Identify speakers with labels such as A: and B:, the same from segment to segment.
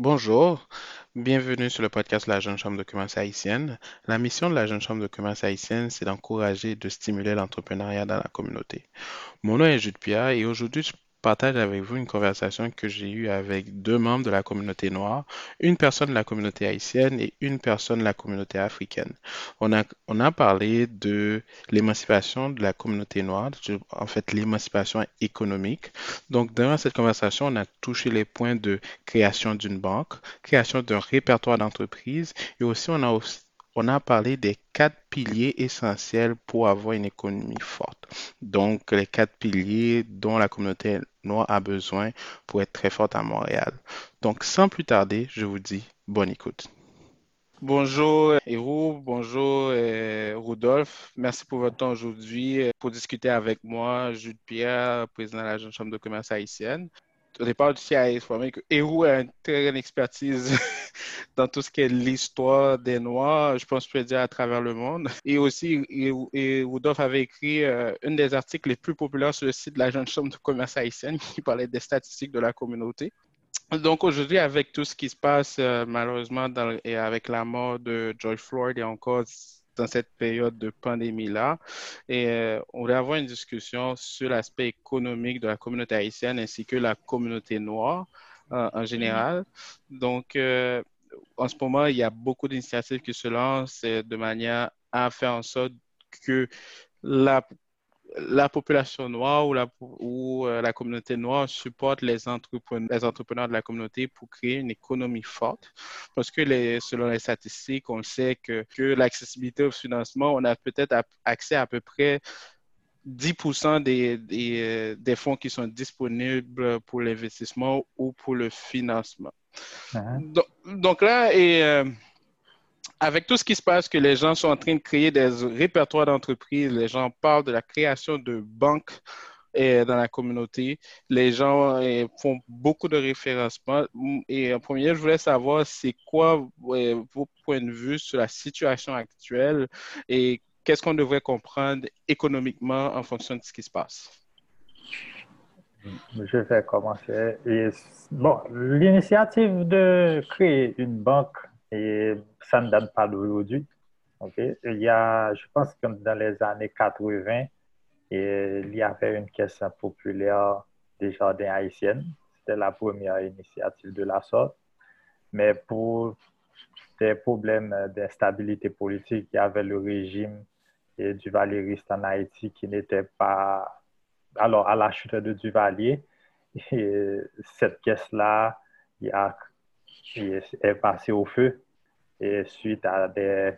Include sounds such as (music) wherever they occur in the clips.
A: Bonjour, bienvenue sur le podcast de la Jeune Chambre de commerce haïtienne. La mission de la Jeune Chambre de commerce haïtienne, c'est d'encourager et de stimuler l'entrepreneuriat dans la communauté. Mon nom est Jude Pierre et aujourd'hui, partage avec vous une conversation que j'ai eue avec deux membres de la communauté noire, une personne de la communauté haïtienne et une personne de la communauté africaine. On a, on a parlé de l'émancipation de la communauté noire, en fait l'émancipation économique. Donc, durant cette conversation, on a touché les points de création d'une banque, création d'un répertoire d'entreprise et aussi on a on a parlé des quatre piliers essentiels pour avoir une économie forte. Donc, les quatre piliers dont la communauté noire a besoin pour être très forte à Montréal. Donc, sans plus tarder, je vous dis bonne écoute. Bonjour Héroux, bonjour Rodolphe. Merci pour votre temps aujourd'hui euh, pour discuter avec moi, Jules Pierre, président de la Jeune Chambre de commerce haïtienne. Au départ, à informer que Héroux a une très grande expertise (laughs) dans tout ce qui est l'histoire des Noirs, je pense que je peux dire à travers le monde. Et aussi, Rodolphe avait écrit euh, un des articles les plus populaires sur le site de la Jeune Chambre de commerce haïtienne (laughs) qui parlait des statistiques de la communauté. Donc aujourd'hui, avec tout ce qui se passe euh, malheureusement et avec la mort de George Floyd et encore dans cette période de pandémie-là, et euh, on voulait avoir une discussion sur l'aspect économique de la communauté haïtienne ainsi que la communauté noire en général. Donc euh, en ce moment, il y a beaucoup d'initiatives qui se lancent euh, de manière à faire en sorte que la la population noire ou la, ou, euh, la communauté noire supporte les entrepreneurs, les entrepreneurs de la communauté pour créer une économie forte. Parce que les, selon les statistiques, on sait que, que l'accessibilité au financement, on a peut-être accès à peu près 10% des, des, euh, des fonds qui sont disponibles pour l'investissement ou pour le financement. Donc, donc là, et, euh, avec tout ce qui se passe, que les gens sont en train de créer des répertoires d'entreprises, les gens parlent de la création de banques euh, dans la communauté, les gens euh, font beaucoup de référencement. Et en premier, je voulais savoir c'est quoi vos points de vue sur la situation actuelle et qu'est-ce qu'on devrait comprendre économiquement en fonction de ce qui se passe?
B: Je vais commencer. Bon, l'initiative de créer une banque, et ça ne date pas d'aujourd'hui. ok? Il y a, je pense que dans les années 80, et il y avait une caisse populaire des jardins haïtiennes. C'était la première initiative de la sorte. Mais pour des problèmes d'instabilité politique, il y avait le régime et du en Haïti qui n'était pas alors à la chute de Duvalier, et cette caisse-là a- il est passée au feu et suite à des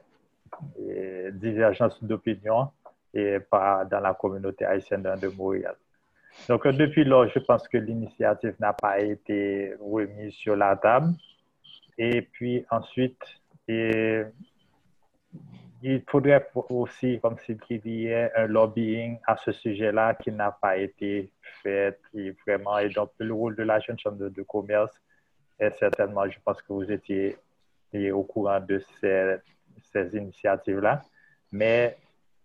B: divergences d'opinion dans la communauté haïtienne de Montréal. Donc euh, depuis lors, je pense que l'initiative n'a pas été remise sur la table. Et puis ensuite, il faudrait aussi, comme s'il y ait un lobbying à ce sujet-là qui n'a pas été fait. Et vraiment, et donc le rôle de la jeune chambre de commerce est certainement, je pense que vous étiez et au courant de ces, ces initiatives-là. Mais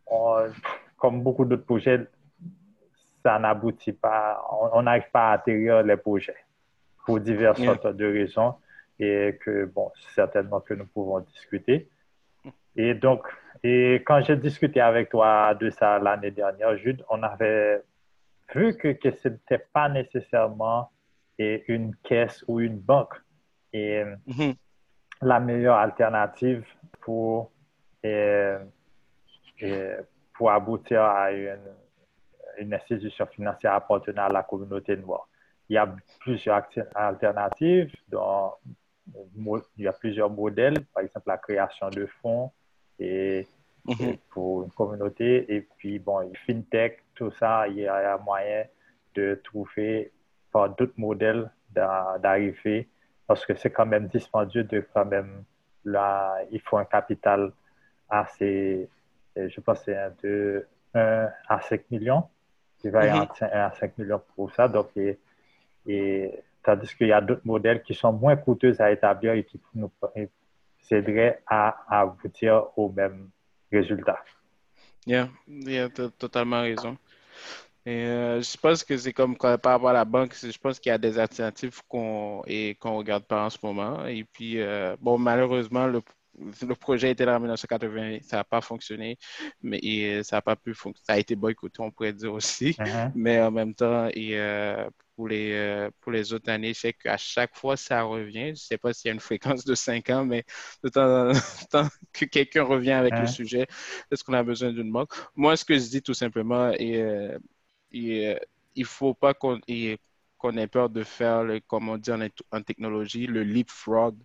B: on- comme beaucoup d'autres projets, ça n'aboutit pas, on on n'arrive pas à atterrir les projets pour diverses
A: Yeah.
B: sortes de raisons et que, bon, certainement que nous pouvons discuter. Et donc, et quand j'ai discuté avec toi de ça l'année dernière, Jude, on avait vu que, que ce n'était pas nécessairement et, une caisse ou une banque. Et
A: Mhm.
B: la meilleure alternative pour, et, et pour aboutir à une, une institution financière appartenant à la communauté noire. Il y a plusieurs alternatives, dont il y a plusieurs modèles, par exemple la création de fonds et,
A: Mhm.
B: et pour une communauté, et puis bon, FinTech, tout ça, il y a, il y a moyen de trouver par d'autres modèles d'a- d'arriver, parce que c'est quand même dispendieux de quand même, là, il faut un capital assez, je pense c'est un de 1 à 5 millions, qui va
A: Mhm.
B: entre 1 à 5 millions pour ça, donc et, et tandis qu'il y a d'autres modèles qui sont moins coûteux à établir et qui nous aideraient à, aboutir au même résultat.
A: Yeah, yeah, totalement raison. Et euh, je pense que c'est comme par rapport à la banque, je pense qu'il y a des alternatives qu'on qu'on regarde pas en ce moment. Et puis, euh, bon, malheureusement, le, le projet était là en 1980, ça n'a pas fonctionné, mais et, ça n'a pas pu fonctionner. Ça a été boycotté, on pourrait dire aussi.
B: Mhm. (laughs)
A: Mais en même temps, et, euh, pour les, euh, pour les autres années, je sais qu'à chaque fois, ça revient. Je ne sais pas s'il y a une fréquence de 5 ans, mais de temps en (laughs) temps que quelqu'un revient avec le
B: Mhm.
A: sujet, est-ce qu'on a besoin d'une banque? Moi, ce que je dis tout simplement, et, euh, euh, il ne faut pas qu'on ait peur de faire, le, comme on dit en, en technologie, le leapfrog.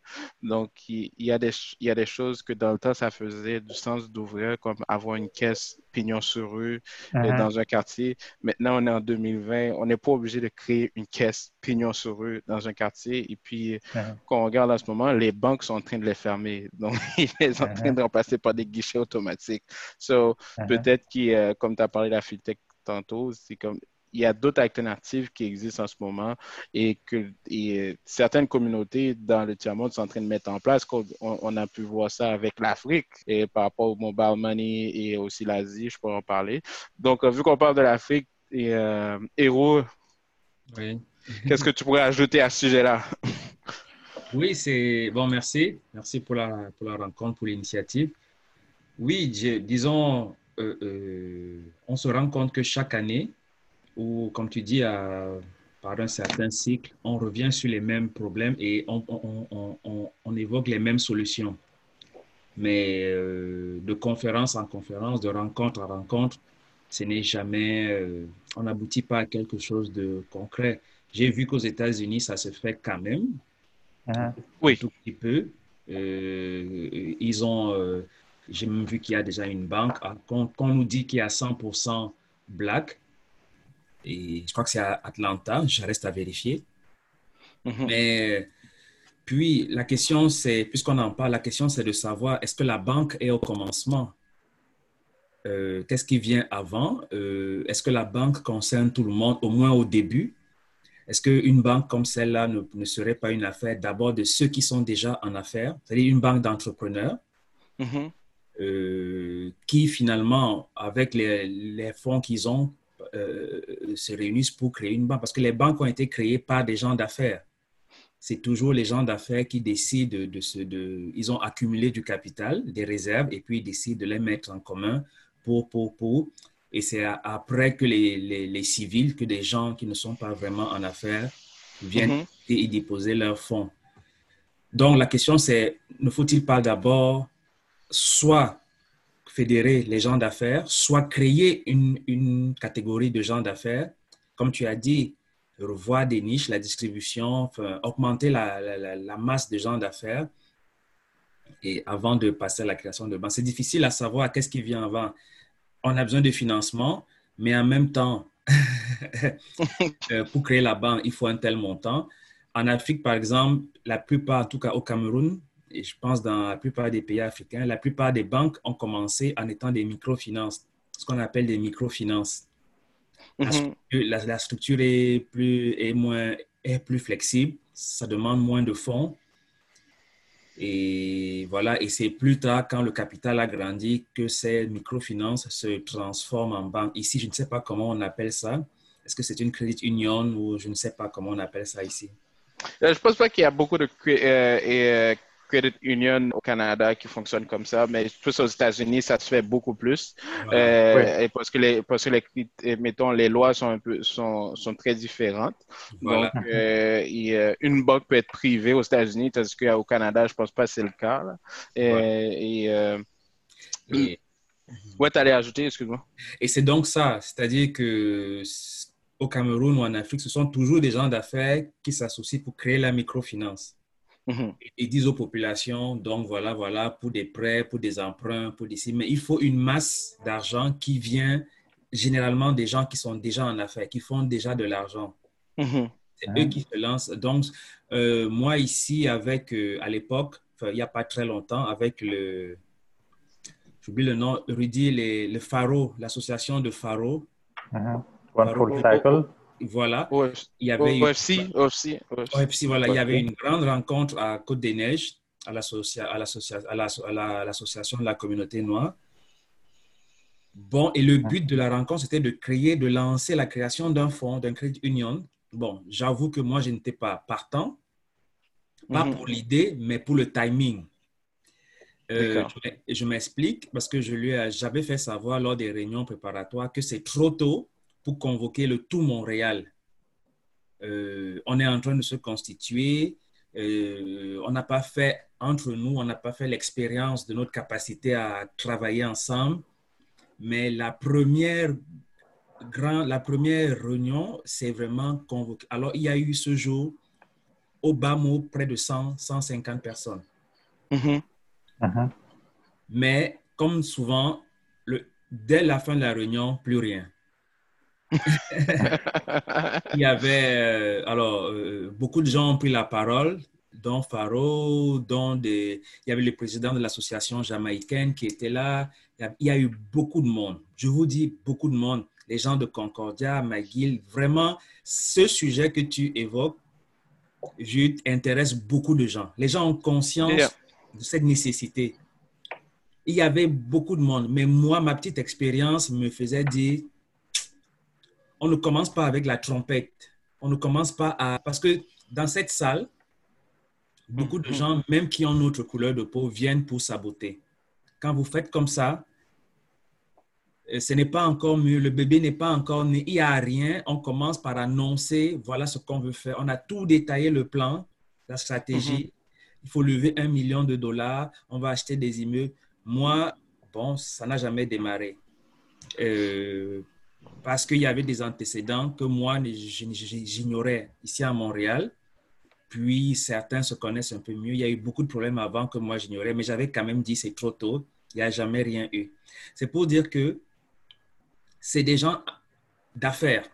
A: Donc, il, il y a des, il y a des choses que dans le temps, ça faisait du sens d'ouvrir, comme avoir une caisse pignon sur rue euh,
B: Mhm.
A: dans un quartier. Maintenant, on est en 2020, on n'est pas obligé de créer une caisse pignon sur rue dans un quartier. Et puis,
B: Mhm.
A: quand on regarde en ce moment, les banques sont en train de les fermer. Donc, (laughs) ils sont en train
B: Mhm.
A: de remplacer par des guichets automatiques. So, peut-être que, euh, comme tu as parlé de la fintech tantôt, c'est comme il y a d'autres alternatives qui existent en ce moment et que et, certaines communautés dans le tiers-monde sont en train de mettre en place. On, on a pu voir ça avec l'Afrique et par rapport au mobile money et aussi l'Asie, je pourrais en parler. Donc, euh, vu qu'on parle de l'Afrique, et, euh, Héros,
C: Oui.
A: qu'est-ce que tu pourrais ajouter à ce sujet-là?
C: Oui, c'est bon, merci. Merci pour la, pour la rencontre, pour l'initiative. Oui, je- disons, on se rend compte que chaque année, ou comme tu dis, par un certain cycle, on revient sur les mêmes problèmes et on, on- on- on- on évoque les mêmes solutions. Mais euh, de conférence en conférence, de rencontre en rencontre, ce n'est jamais, euh, on n'aboutit pas à quelque chose de concret. J'ai vu qu'aux États-Unis, ça se fait quand même
B: Mhm.
A: Oui.
C: un tout petit peu. Euh, ils ont, euh, j'ai même vu qu'il y a déjà une banque. Ah, Quand, quand on nous dit qu'il y a 100% black, et je crois que c'est à Atlanta, je reste à vérifier.
A: Mhm.
C: Mais puis la question c'est, puisqu'on en parle, la question c'est de savoir est-ce que la banque est au commencement? Euh, Qu'est-ce qui vient avant? Euh, est-ce que la banque concerne tout le monde, au moins au début? Est-ce qu'une banque comme celle-là ne, ne serait pas une affaire d'abord de ceux qui sont déjà en affaires, c'est-à-dire une banque d'entrepreneurs?
A: Mhm.
C: Euh, qui finalement, avec les, les fonds qu'ils ont, euh, se réunissent pour créer une banque. Parce que les banques ont été créées par des gens d'affaires. C'est toujours les gens d'affaires qui décident de, se- de- Ils ont accumulé du capital, des réserves, et puis ils décident de les mettre en commun pour... pour, pour et c'est après que les, les, les civils, que des gens qui ne sont pas vraiment en affaires viennent et y déposer leurs fonds. Donc la question c'est, ne faut-il pas d'abord soit fédérer les gens d'affaires, soit créer une, une catégorie de gens d'affaires, comme tu as dit, revoir des niches, la distribution, augmenter la- la masse de gens d'affaires et avant de passer à la création de banques. C'est difficile à savoir qu'est-ce qui vient avant. On a besoin de financement, mais en même temps, (laughs) euh, pour créer la banque, il faut un tel montant. En Afrique, par exemple, la plupart, en tout cas au Cameroun, et je pense dans la plupart des pays africains, la plupart des banques ont commencé en étant des microfinances, ce qu'on appelle des microfinances. La,
A: Mhm.
C: structure, la- la structure est plus, est, moins, est plus flexible, ça demande moins de fonds. Et voilà, et c'est plus tard, quand le capital a grandi, que ces microfinances se transforment en banque. Ici, je ne sais pas comment on appelle ça. Est-ce que c'est une credit union ou je ne sais pas comment on appelle ça ici?
A: Euh, Je pense pas qu'il y a beaucoup de euh, euh, credit union au Canada qui fonctionnent comme ça, mais plus aux États-Unis, ça se fait beaucoup plus. Euh, et parce que les, parce que les, mettons, les lois sont un peu, sont, sont très différentes.
C: Voilà.
A: Donc, euh, et, euh, une banque peut être privée aux États-Unis, tandis qu'au Canada, je pense pas que c'est le cas. là. Et,
C: Ouais.
A: et, euh,
C: Et-
A: ouais, t'allais ajouter, excuse-moi.
C: Et c'est donc ça, c'est-à-dire que au Cameroun ou en Afrique, ce sont toujours des gens d'affaires qui s'associent pour créer la microfinance.
A: Mhm.
C: Ils disent aux populations, donc voilà, voilà, pour des prêts, pour des emprunts, pour des... Mais il faut une masse d'argent qui vient généralement des gens qui sont déjà en affaires, qui font déjà de l'argent.
A: Mhm.
C: C'est eux qui se lancent. Donc, euh, moi ici, avec, euh, à l'époque, il n'y a pas très longtemps, avec le, j'oublie le nom, Rudy, les- le Faro, l'association de Faro,
B: Mhm. One full cycle.
C: Voilà, il y avait une,
A: OFC, OFC,
C: voilà, il y avait une grande rencontre à Côte-des-Neiges, à l'associa- à l'associa- à la- à la- à l'association de la communauté noire. Bon, et le but de la rencontre, c'était de créer, de lancer la création d'un fonds, d'un crédit union. Bon, j'avoue que moi, je n'étais pas partant, pas
A: Mhm.
C: pour l'idée, mais pour le timing. Euh, je m'explique parce que je lui ai- j'avais fait savoir lors des réunions préparatoires que c'est trop tôt pour convoquer le tout Montréal. Euh, on est en train de se constituer. euh, on n'a pas fait, entre nous, on n'a pas fait l'expérience de notre capacité à travailler ensemble. Mais la première, grand, la première réunion, c'est vraiment convoqué. Alors, il y a eu ce jour, au bas mot, près de 100, 150 personnes.
A: Mhm.
B: Mhm.
C: Mais comme souvent, le, dès la fin de la réunion, plus rien. Il y avait, euh, alors, euh, beaucoup de gens ont pris la parole, dont Faro, dont des, il y avait le président de l'association jamaïcaine qui était là. Il y, a, il y a eu beaucoup de monde. Je vous dis, beaucoup de monde. Les gens de Concordia, McGill, vraiment, ce sujet que tu évoques, Jude, intéresse beaucoup de gens. Les gens ont conscience
A: Yeah.
C: de cette nécessité. Il y avait beaucoup de monde, mais moi, ma petite expérience me faisait dire, on ne commence pas avec la trompette. On ne commence pas à... Parce que dans cette salle, beaucoup de
A: Mhm.
C: gens, même qui ont notre couleur de peau, viennent pour saboter. Quand vous faites comme ça, euh, ce n'est pas encore mieux, le bébé n'est pas encore né, il n'y a rien. On commence par annoncer, voilà ce qu'on veut faire. On a tout détaillé, le plan, la stratégie. Il faut lever un million de dollars, on va acheter des immeubles. Moi, bon, ça n'a jamais démarré. Euh, parce qu'il y avait des antécédents que moi, j'ignorais ici à Montréal. Puis certains se connaissent un peu mieux. Il y a eu beaucoup de problèmes avant que moi j'ignorais, mais j'avais quand même dit c'est trop tôt. Il n'y a jamais rien eu. C'est pour dire que c'est des gens d'affaires.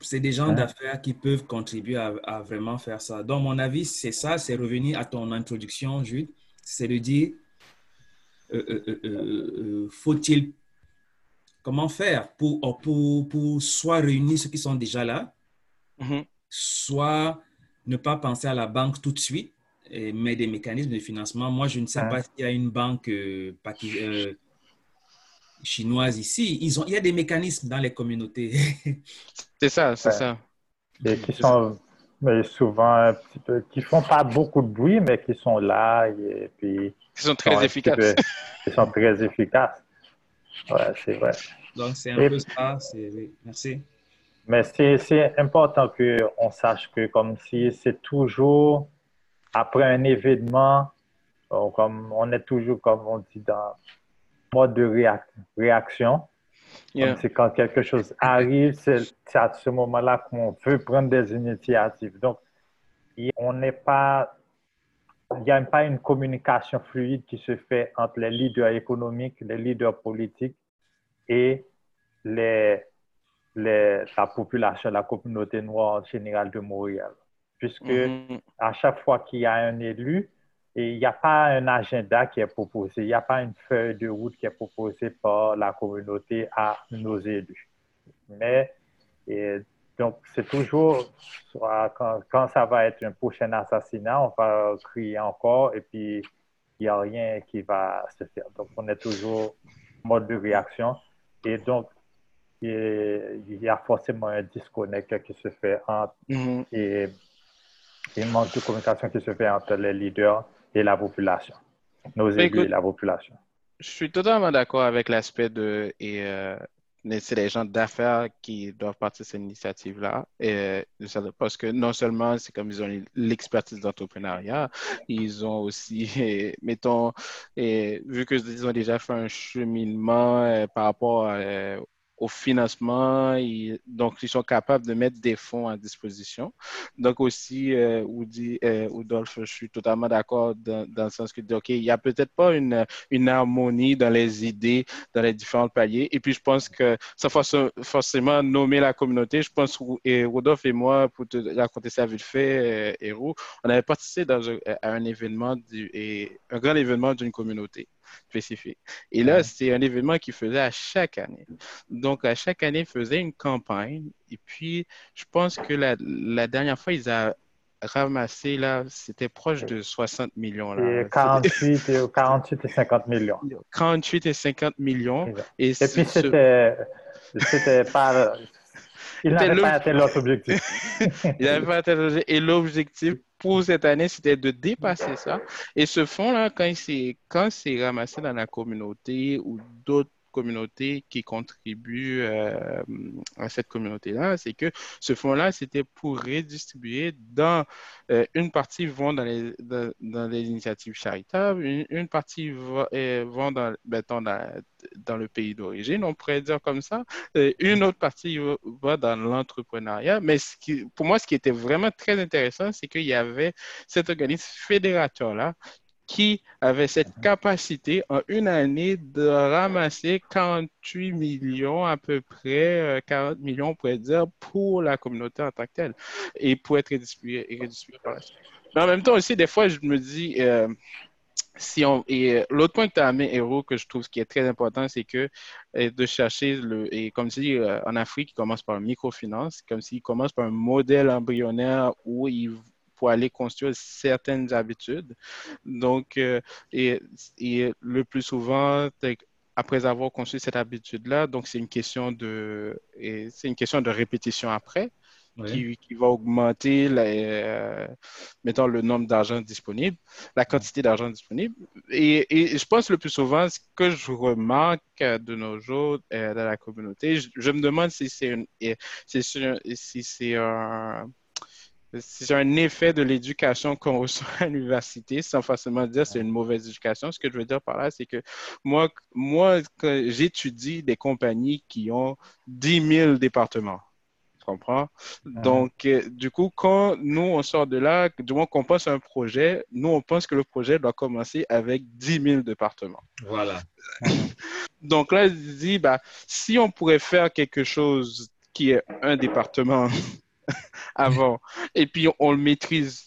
C: C'est des gens
B: Ouais.
C: d'affaires qui peuvent contribuer à, à vraiment faire ça. Donc, mon avis, c'est ça, c'est revenir à ton introduction, Jude, c'est de dire, euh, euh, euh, faut-il, comment faire pour, pour, pour soit réunir ceux qui sont déjà là,
A: Mhm.
C: soit ne pas penser à la banque tout de suite, et- mais des mécanismes de financement. Moi, je ne sais
B: Ouais.
C: pas s'il y a une banque euh, euh, chinoise ici. Ils ont, il y a des mécanismes dans les communautés. (laughs)
A: C'est ça, c'est
B: Ouais.
A: ça.
B: Et qui sont mais souvent un petit peu, qui font pas beaucoup de bruit, mais qui sont là et puis
A: Ils sont très
B: sont
A: efficaces.
B: peu- qui sont très (laughs) efficaces. Ouais, c'est vrai.
C: Donc, c'est un
B: Et-
C: peu ça. c'est- oui. Merci.
B: Mais c'est c'est important qu'on sache que comme si c'est toujours après un événement, on, comme, on est toujours, comme on dit, dans mode de réac- réaction.
A: Yeah.
B: c'est quand quelque chose arrive, c'est à ce moment-là qu'on veut prendre des initiatives. Donc, on n'est pas, il n'y a pas une communication fluide qui se fait entre les leaders économiques, les leaders politiques et les, les, la population, la communauté noire générale de Montréal. Puisque
A: Mhm.
B: à chaque fois qu'il y a un élu, et il n'y a pas un agenda qui est proposé, il n'y a pas une feuille de route qui est proposée par la communauté à nos élus. Mais et donc, c'est toujours, quand, quand ça va être un prochain assassinat, on va crier encore et puis il n'y a rien qui va se faire. Donc, on est toujours en mode de réaction. Et donc, il y a forcément un disconnect qui se fait entre
A: Mhm.
B: et et un manque de communication qui se fait entre les leaders et la population, nos élus et la population.
A: Je suis totalement d'accord avec l'aspect de et euh, c'est les gens d'affaires qui doivent partir de cette initiative-là. Et, ça- parce que non seulement c'est comme ils ont l'expertise d'entrepreneuriat, ils ont aussi, (laughs) mettons, eh, vu qu'ils ont déjà fait un cheminement euh, par rapport euh, au financement, donc ils sont capables de mettre des fonds à disposition. Donc aussi, euh, euh, je suis totalement d'accord dans, le sens que, OK, il n'y a peut-être pas une, harmonie dans les idées, dans les différents paliers. Et puis, je pense que sans forc- forcément nommer la communauté, je pense que Rodolphe et moi, pour te raconter ça vite fait, euh, Héros, on avait participé à un événement, un grand événement d'une communauté spécifique. Et là, c'est un événement qu'ils faisaient à chaque année. Donc, à chaque année, ils faisaient une campagne. Et puis, je pense que la, la dernière fois, ils a, ramassé, là, c'était proche de 60 millions.
B: Là. Et 48, et, 48 et 50 millions.
A: 48 et 50 millions.
B: Et, puis, c'était c'était pas. (laughs) Il n'avait pas atteint l'autre objectif. (laughs)
A: il n'avait pas atteint. Et l'objectif pour cette année, c'était de dépasser ça. Et ce fonds-là, quand c'est ramassé dans la communauté ou d'autres communauté qui contribue euh, à cette communauté-là, c'est que ce fonds-là, c'était pour redistribuer dans euh, une partie vont dans les, dans, initiatives charitables, une, partie euh, vont dans, ben, dans, le pays d'origine, on pourrait dire comme ça, une autre partie va, dans l'entrepreneuriat. Mais qui, pour moi, ce qui était vraiment très intéressant, c'est qu'il y avait cet organisme fédérateur-là qui avait cette mhm. capacité en une année de ramasser 48 millions à peu près, 40 euh, millions on pourrait dire, pour la communauté en tant que telle et pour être redistribué, par la suite. Mais en même temps aussi, des fois, je me dis, euh, si on, et l'autre point que tu as amené, Héros, que je trouve qui est très important, c'est que euh, de chercher, le, et comme dis, en Afrique, il commence par la microfinance, comme s'il commence par un modèle embryonnaire où il pour aller construire certaines habitudes. Donc, euh, et, et, le plus souvent, après avoir construit cette habitude-là, donc c'est une question de, c'est une question de répétition après. Qui, qui, va augmenter, euh, mettons, le nombre d'argent disponible, la quantité d'argent disponible. Et, et, je pense le plus souvent, ce que je remarque de nos jours euh, dans la communauté, je, je me demande si c'est si c'est un, c'est un effet de l'éducation qu'on (laughs) reçoit à l'université, sans forcément dire c'est une mauvaise éducation. Ce que je veux dire par là, c'est que moi, moi j'étudie des compagnies qui ont 10 000 départements. Tu comprends? Donc, euh, du coup, quand nous, on sort de là, du moins qu'on pense à un projet, nous, on pense que le projet doit commencer avec 10 000 départements.
C: Voilà. (laughs)
A: Donc là, je dis, bah, si on pourrait faire quelque chose qui est un département (laughs) avant. Et puis on le maîtrise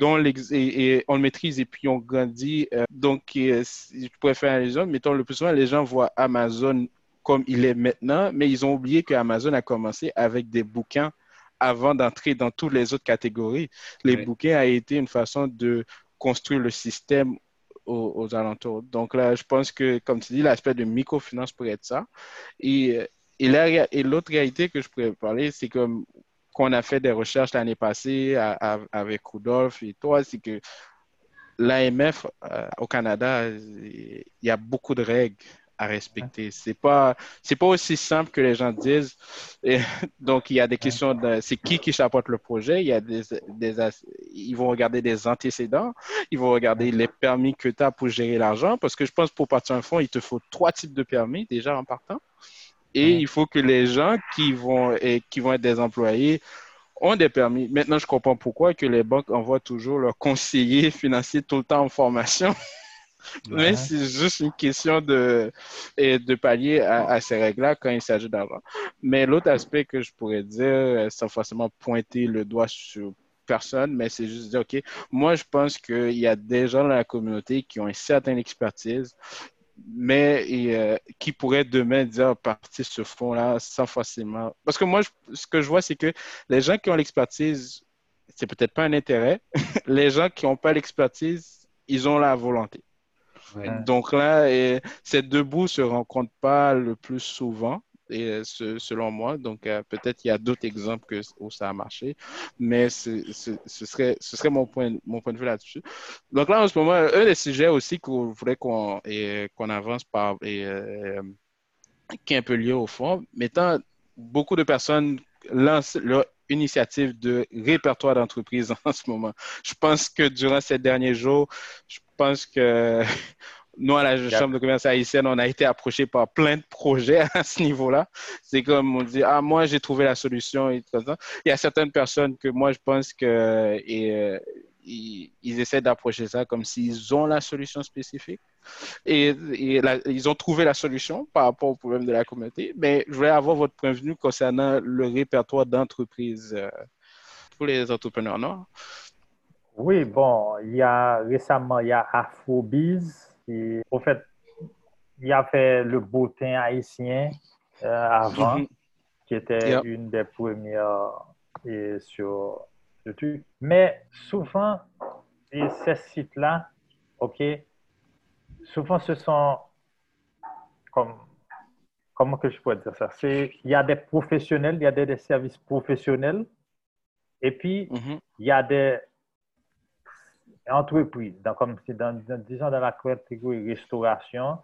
A: dans et, on le maîtrise et puis on grandit. Euh, donc je pourrais faire les gens, mettons le plus souvent les gens voient Amazon comme il est maintenant, mais ils ont oublié que Amazon a commencé avec des bouquins avant d'entrer dans toutes les autres catégories. Les bouquins a été une façon de construire le système aux, alentours. Donc là, je pense que, comme tu dis, l'aspect de microfinance pourrait être ça. Et, et, et l'autre réalité que je pourrais parler, c'est comme qu'on a fait des recherches l'année passée avec Rudolf et toi, c'est que l'AMF euh, au Canada, il y a beaucoup de règles à respecter. C'est pas c'est pas aussi simple que les gens disent. Et, (laughs) donc il y a des questions de c'est qui qui chapeaute le projet? Il y a des, des ils vont regarder des antécédents. Ils vont regarder les permis que tu as pour gérer l'argent parce que je pense pour partir un fonds, il te faut trois types de permis déjà en partant. Et il faut que les gens qui vont, et, qui vont être des employés ont des permis. Maintenant, je comprends pourquoi que les banques envoient toujours leurs conseillers (laughs) financiers tout le temps en formation. (laughs) Mais c'est juste une question de, de pallier à, ces règles-là quand il s'agit d'argent. Mais l'autre aspect que je pourrais dire, sans forcément pointer le doigt sur personne, mais c'est juste dire, OK, moi, je pense qu'il y a des gens dans la communauté qui ont une certaine expertise, mais euh, qui pourrait demain dire partir ce fonds-là sans forcément. Parce que moi, ce que je vois, c'est que les gens qui ont l'expertise, c'est peut-être pas un intérêt. (laughs) les gens qui n'ont pas l'expertise, ils ont la volonté. Donc là, ces deux bouts se rencontrent pas le plus souvent et euh, selon moi. Donc, euh, peut-être il y a d'autres exemples où ça a marché, mais ce, serait, ce serait mon point, mon point de vue là-dessus. Donc là, en ce moment, un des sujets aussi qu'on voudrait qu'on qu'on avance par, et, euh, qui est un peu lié au fond, mettant beaucoup de personnes lancent leur initiative de répertoire d'entreprise (laughs) en ce moment. Je pense que durant ces derniers jours, je pense que nous, à la Chambre de commerce haïtienne, on a été approché par plein de projets (laughs) à ce niveau-là. C'est comme on dit, ah, moi, j'ai trouvé la solution. Et tout ça. Il y a certaines personnes que moi, je pense que et, euh, ils, essaient d'approcher ça comme s'ils ont la solution spécifique. Et, ils ont trouvé la solution par rapport au problème de la communauté. Mais je voulais avoir votre point de vue concernant le répertoire d'entreprises euh, pour les entrepreneurs noirs.
B: Oui, bon, il y a récemment, il y a Afrobiz au fait, il a fait le bottin haïtien euh, avant, mhm. qui était une des premières et sur Mais souvent, et ces sites-là, OK, souvent ce sont comme comment que je pourrais dire ça? C'est, il y a des professionnels, il y a des, services professionnels, et puis
A: Mhm.
B: il y a des entreprises. Donc, comme dans, dans- disons dans la catégorie restauration,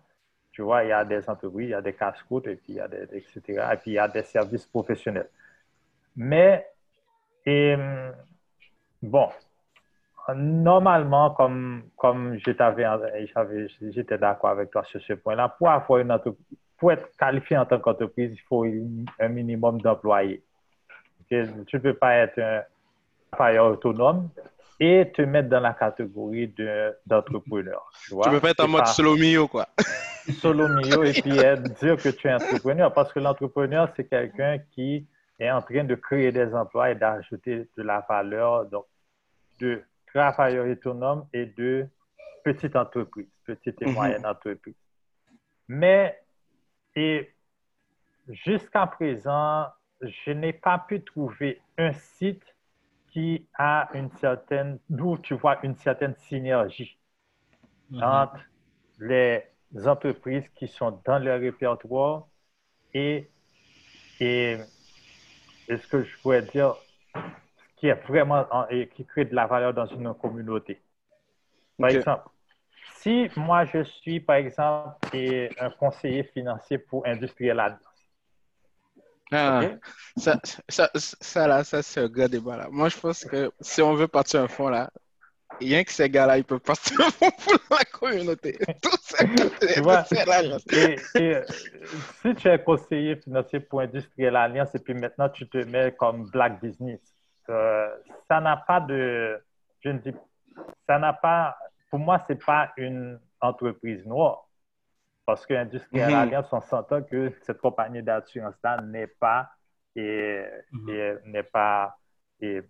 B: tu vois, il y a des entreprises, il y a des casse-croûtes, et puis il y a etc. Et puis il y a des services professionnels. Mais, bon, normalement, comme, comme j'étais d'accord avec toi sur ce point-là, pour avoir une entreprise, pour être qualifié en tant qu'entreprise, il faut un minimum d'employés. Tu ne peux pas être un travailleur autonome et te mettre dans la catégorie de- d'entrepreneur. Tu, vois?
A: Tu peux pas être en mode solo mio, quoi. (laughs)
B: solo mio et puis (laughs) dire que tu es entrepreneur parce que l'entrepreneur, c'est quelqu'un qui est en train de créer des emplois et d'ajouter de la valeur donc, de travailleurs autonomes et de petites entreprises, petites et
A: Mhm.
B: moyennes entreprises. Mais et jusqu'à présent, je n'ai pas pu trouver un site qui a une certaine, d'où tu vois une certaine synergie entre les entreprises qui sont dans le répertoire et, et, et ce que je pourrais dire, ce qui est vraiment en- et qui crée de la valeur dans une communauté? Par exemple, si moi je suis, par exemple, un conseiller financier pour Industriel
A: Ah, ça, ça, ça, là, ça, c'est un gros débat, là. Moi, je pense que si on veut partir un fonds, là, rien que ces gars-là, ils peuvent partir un fonds pour la communauté. (laughs) Tout ça,
B: Tu vois?
A: c'est là, là.
B: Et, et, si tu es conseiller financier pour Industriel Alliance et puis maintenant tu te mets comme Black Business, euh, ça n'a pas de. Je ne dis. Ça n'a pas. Pour moi, ce n'est pas une entreprise noire. Parce que Industriel
A: Mhm.
B: Alliance, on s'entend que cette compagnie d'assurance-là n'est pas. Et,
C: Mhm.
B: n'est pas et,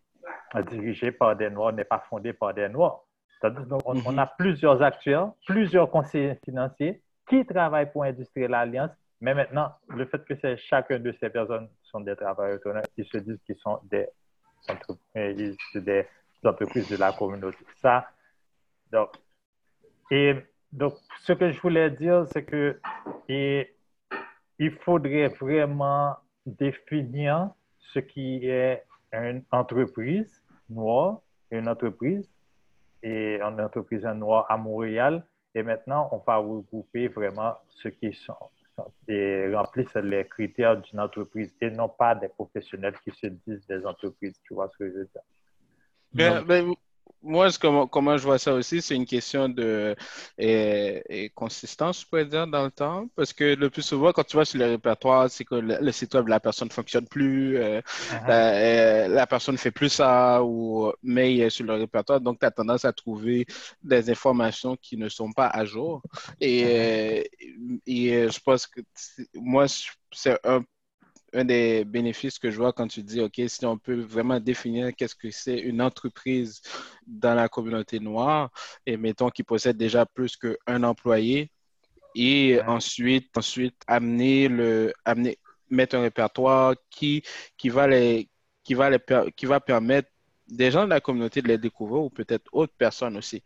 B: dirigée par des Noirs, n'est pas fondée par des Noirs. Donc, on,
A: Mhm.
B: on a plusieurs acteurs, plusieurs conseillers financiers qui travaillent pour Industriel Alliance, mais maintenant, le fait que chacun de ces personnes sont des travailleurs autonomes, ils se disent qu'ils sont des, entre- ils- c'est des entreprises de la communauté. Ça, donc, et donc, ce que je voulais dire, c'est que et, il faudrait vraiment définir ce qui est une entreprise noire, une entreprise et une entreprise noire à Montréal. Et maintenant, on va regrouper vraiment ceux qui sont, sont- et remplissent les critères d'une entreprise et non pas des professionnels qui se disent des entreprises. Tu vois ce que je veux dire?
A: Moi, comment, comment je vois ça aussi, c'est une question de et, et consistance, je pourrais dire, dans le temps. Parce que le plus souvent, quand tu vas sur le répertoire, c'est que le, le site web de la personne ne fonctionne plus, euh,
B: Uh-huh.
A: la, euh, la personne ne fait plus ça, ou, mais il est sur le répertoire. Donc, tu as tendance à trouver des informations qui ne sont pas à jour. Et, euh, et euh, je pense que moi, c'est un un des bénéfices que je vois quand tu dis, OK, si on peut vraiment définir qu'est-ce que c'est une entreprise dans la communauté noire, et mettons qu'il possède déjà plus qu'un employé, et
B: Ouais.
A: ensuite, ensuite amener le, amener, mettre un répertoire qui, qui va les, qui va les, per- qui va permettre des gens de la communauté de les découvrir ou peut-être autres personnes aussi.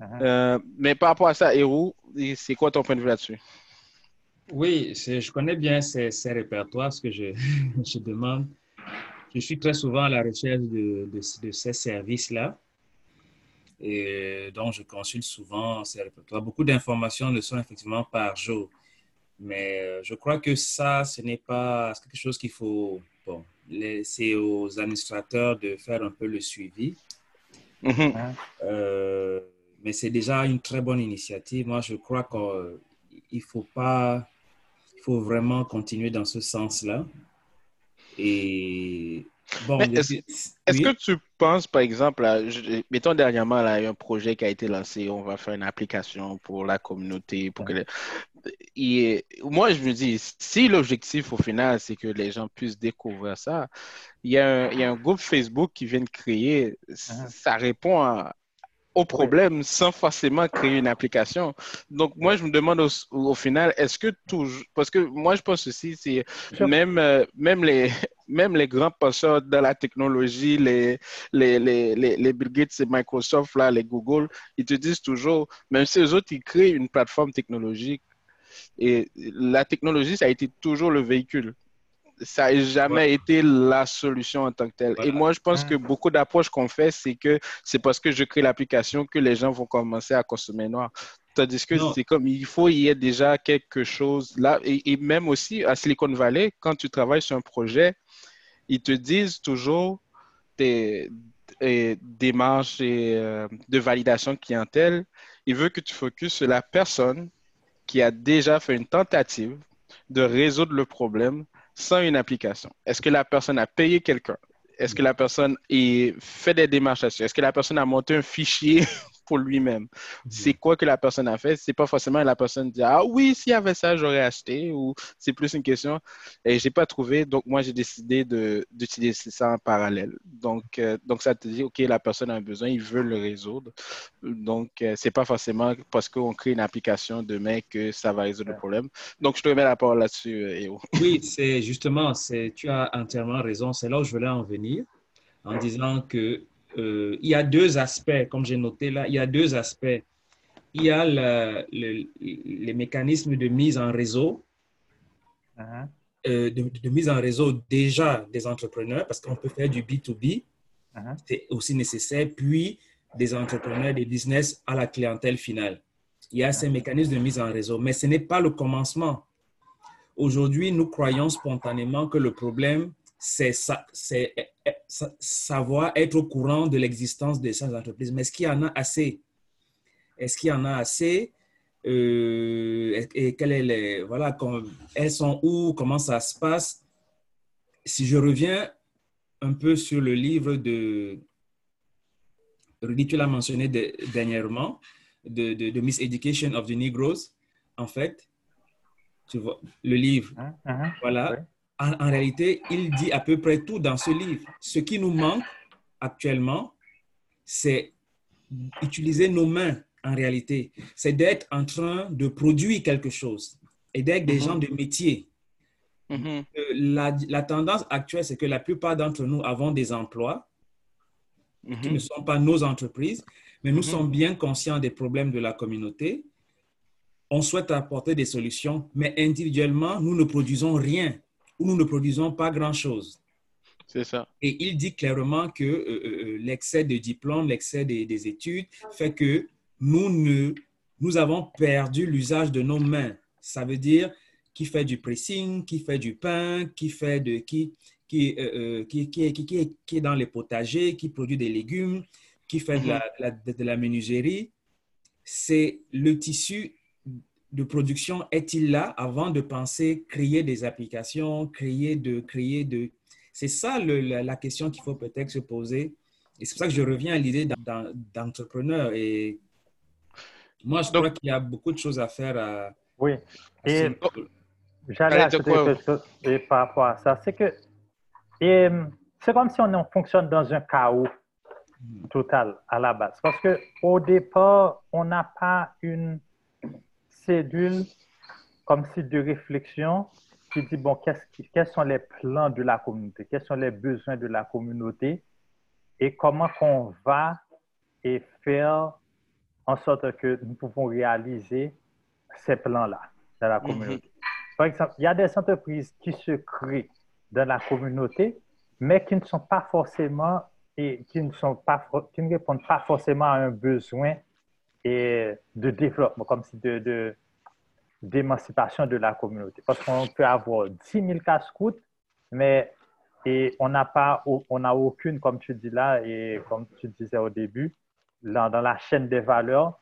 B: Uh-huh.
A: Euh, mais par rapport à ça, Héros, c'est quoi ton point de vue là-dessus?
C: Oui, je connais bien ces, ces répertoires, ce que je, (laughs) je demande. Je suis très souvent à la recherche de, de, de ces services-là. Et donc, je consulte souvent ces répertoires. Beaucoup d'informations le sont effectivement par jour. Mais euh, je crois que ça, ce n'est pas quelque chose qu'il faut. Bon, c'est aux administrateurs de faire un peu le suivi.
A: Mhm.
C: Euh, mais c'est déjà une très bonne initiative. Moi, je crois qu'il faut pas, faut vraiment continuer dans ce sens-là. Et bon,
A: est-ce- que tu penses, par exemple, à- je- mettons dernièrement, là, il y a un projet qui a été lancé, on va faire une application pour la communauté, pour que les- Et moi, je me dis, si l'objectif au final, c'est que les gens puissent découvrir ça, il y a un, il y a un groupe Facebook qui vient de créer,
B: Uh-huh.
A: ça répond à- au problème sans forcément créer une application. Donc, moi, je me demande au, final, est-ce que toujours, parce que moi, je pense aussi, c'est même, euh, même, les, (laughs) même les grands penseurs de la technologie, les, les, les, les, Bill Gates et Microsoft, là, les Google, ils te disent toujours, même si eux autres, ils créent une plateforme technologique, et la technologie, ça a été toujours le véhicule ça n'a jamais été la solution en tant que telle. Et moi, je pense que beaucoup d'approches qu'on fait, c'est que c'est parce que je crée l'application que les gens vont commencer à consommer noir. Tandis que c'est comme il faut y ait déjà quelque chose là. Et, même aussi à Silicon Valley, quand tu travailles sur un projet, ils te disent toujours tes, démarches euh, de validation clientèle. Ils veulent que tu focuses sur la personne qui a déjà fait une tentative de résoudre le problème sans une application? Est-ce que la personne a payé quelqu'un? Est-ce que la personne fait des démarches Est-ce que la personne a monté un fichier pour lui-même. C'est quoi que la personne a fait? C'est pas forcément la personne dit Ah oui, s'il y avait ça, j'aurais acheté ou c'est plus une question. Et j'ai pas trouvé, donc moi j'ai décidé d'utiliser ça en parallèle. Donc, euh, donc ça te dit OK, la personne a un besoin, il veut le résoudre. Donc, euh, c'est pas forcément parce qu'on crée une application demain que ça va résoudre le problème. Donc, je te remets la parole là-dessus, euh, Eo. (laughs)
C: Oui, c'est justement, tu as entièrement raison. C'est là où je voulais en venir en disant que euh, il y a deux aspects, comme j'ai noté là, il y a deux aspects. Il y a les mécanismes de mise en réseau, uh-huh. euh, de, mise en réseau déjà des entrepreneurs, parce qu'on peut faire du B2B, uh-huh. c'est aussi nécessaire, puis des entrepreneurs, des business à la clientèle finale. Il y a ces mécanismes de mise en réseau, mais ce n'est pas le commencement. Aujourd'hui, nous croyons spontanément que le problème, c'est savoir être au courant de l'existence de ces entreprises. Mais est-ce qu'il y en a assez? Est-ce qu'il y en a assez? Euh, et quelle est les, voilà, elles sont où? Comment ça se passe? Si je reviens un peu sur le livre de Rudy, tu l'as mentionné dernièrement, de, de, Miss Education of the Negroes, en fait, tu vois, le livre, hein, hein, voilà en, réalité, il dit à peu près tout dans ce livre. Ce qui nous manque actuellement, c'est utiliser nos mains en réalité. C'est d'être en train de produire quelque chose et d'être des mhm. gens de métier. Mhm. Euh, la, tendance actuelle, c'est que la plupart d'entre nous avons des emplois qui mhm. ne sont pas nos entreprises, mais nous sommes bien conscients des problèmes de la communauté. On souhaite apporter des solutions, mais individuellement, nous ne produisons rien où nous ne produisons pas grand-chose.
A: C'est ça.
C: Et il dit clairement que euh, euh, euh, l'excès de diplômes, l'excès des, études fait que nous, ne, nous avons perdu l'usage de nos mains. Ça veut dire qui fait du pressing, qui fait du pain, qui fait de qui qui, qui, qui, qui, qui, est dans les potagers, qui produit des légumes, qui fait de, la, mm-hmm. de la menuiserie. C'est le tissu de production est-il là avant de penser créer des applications, créer de, créer de... C'est ça la, question qu'il faut peut-être se poser. Et c'est pour ça que je reviens à l'idée d'entrepreneur. Et moi, je crois qu'il y a beaucoup de choses à faire. À,
B: oui. et j'allais ajouter quelque chose par rapport à ça. C'est que c'est comme si on fonctionne dans un chaos total à la base. Parce qu'au départ, on n'a pas une cédule comme si de réflexion qui dit, bon, quels sont les plans de la communauté, quels sont les besoins de la communauté? Et comment qu'on va et faire en sorte que nous pouvons réaliser ces plans-là dans la mhm. communauté? Par exemple, il y a des entreprises qui se créent dans la communauté, mais qui ne sont pas forcément et qui ne, sont pas, qui ne répondent pas forcément à un besoin et de développement, comme si de, d'émancipation de la communauté. Parce qu'on peut avoir 10 000 casse-scouts, mais et on n'a pas, on n'a aucune, comme tu dis là, et comme tu disais au début, dans, dans la chaîne des valeurs,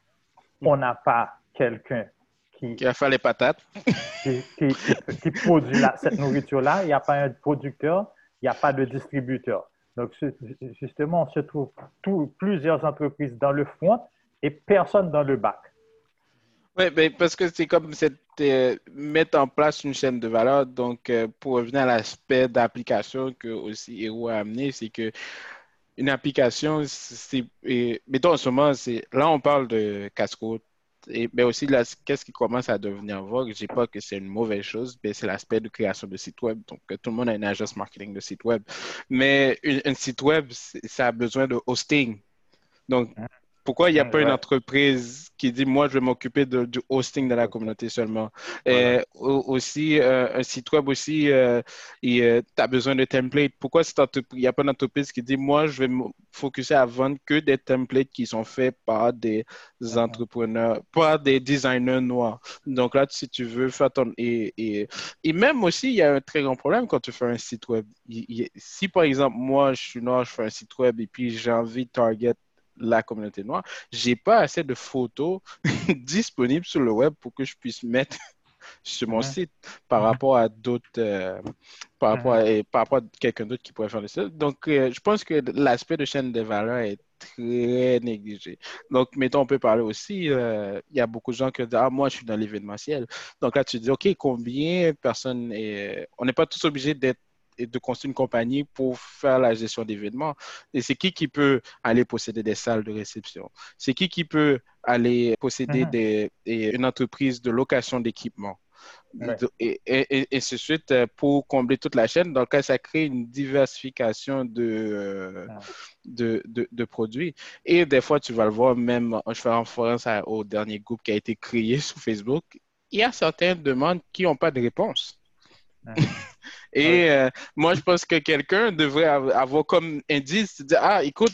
B: on n'a pas quelqu'un qui,
A: qui a fait les patates, (laughs)
B: qui, qui, produit cette nourriture-là. Il n'y a pas un producteur, il n'y a pas de distributeur. Donc, justement, on se trouve tout, plusieurs entreprises dans le front et personne dans le bac.
A: Oui, ben, parce que c'est comme euh, mettre en place une chaîne de valeur. Donc, euh, pour revenir à l'aspect d'application que aussi Hero a amené, c'est que une application, c'est, mettons en ce moment, c'est, là on parle de casse-côte, mais aussi qu'est-ce qui commence à devenir vogue, je dis pas que c'est une mauvaise chose, mais c'est l'aspect de création de site web. Donc, tout le monde a une agence marketing de site web. Mais un site web, ça a besoin de hosting. Donc, hein? Pourquoi il n'y a pas une entreprise qui dit, moi, je vais m'occuper du hosting de la communauté seulement? Et aussi, euh, un site web aussi, euh, tu as besoin de templates. Pourquoi il n'y a pas d'entreprise qui dit, moi, je vais me focuser à vendre que des templates qui sont faits par des entrepreneurs, par des designers noirs? Donc là, si tu veux faire ton... Et, et, et même aussi, il y a un très grand problème quand tu fais un site web. si, par exemple, moi, je suis noir, je fais un site web et puis j'ai envie de target la communauté noire, j'ai pas assez de photos (laughs) disponibles sur le web pour que je puisse mettre (laughs) sur mon site par rapport à d'autres, euh, par, rapport à, par rapport à quelqu'un d'autre qui pourrait faire le site. Donc, euh, je pense que l'aspect de chaîne de valeur est très négligé. Donc, mettons, on peut parler aussi, euh, il y a beaucoup de gens qui disent, ah, moi, je suis dans l'événementiel. Donc là, tu dis, OK, combien de personnes, et on n'est pas tous obligés d'être et de construire une compagnie pour faire la gestion d'événements. Et c'est qui qui peut aller posséder des salles de réception? C'est qui qui peut aller posséder mhm. des, une entreprise de location d'équipement? Et, et, et, ce suite euh, pour combler toute la chaîne. Donc, ça crée une diversification de, euh, de, de, produits. Et des fois, tu vas le voir, même, je fais référence au dernier groupe qui a été créé (laughs) sur Facebook. Il y a certaines demandes qui n'ont pas de réponse. (laughs) Et euh, moi, je pense que quelqu'un devrait avoir comme indice, dire, ah, écoute,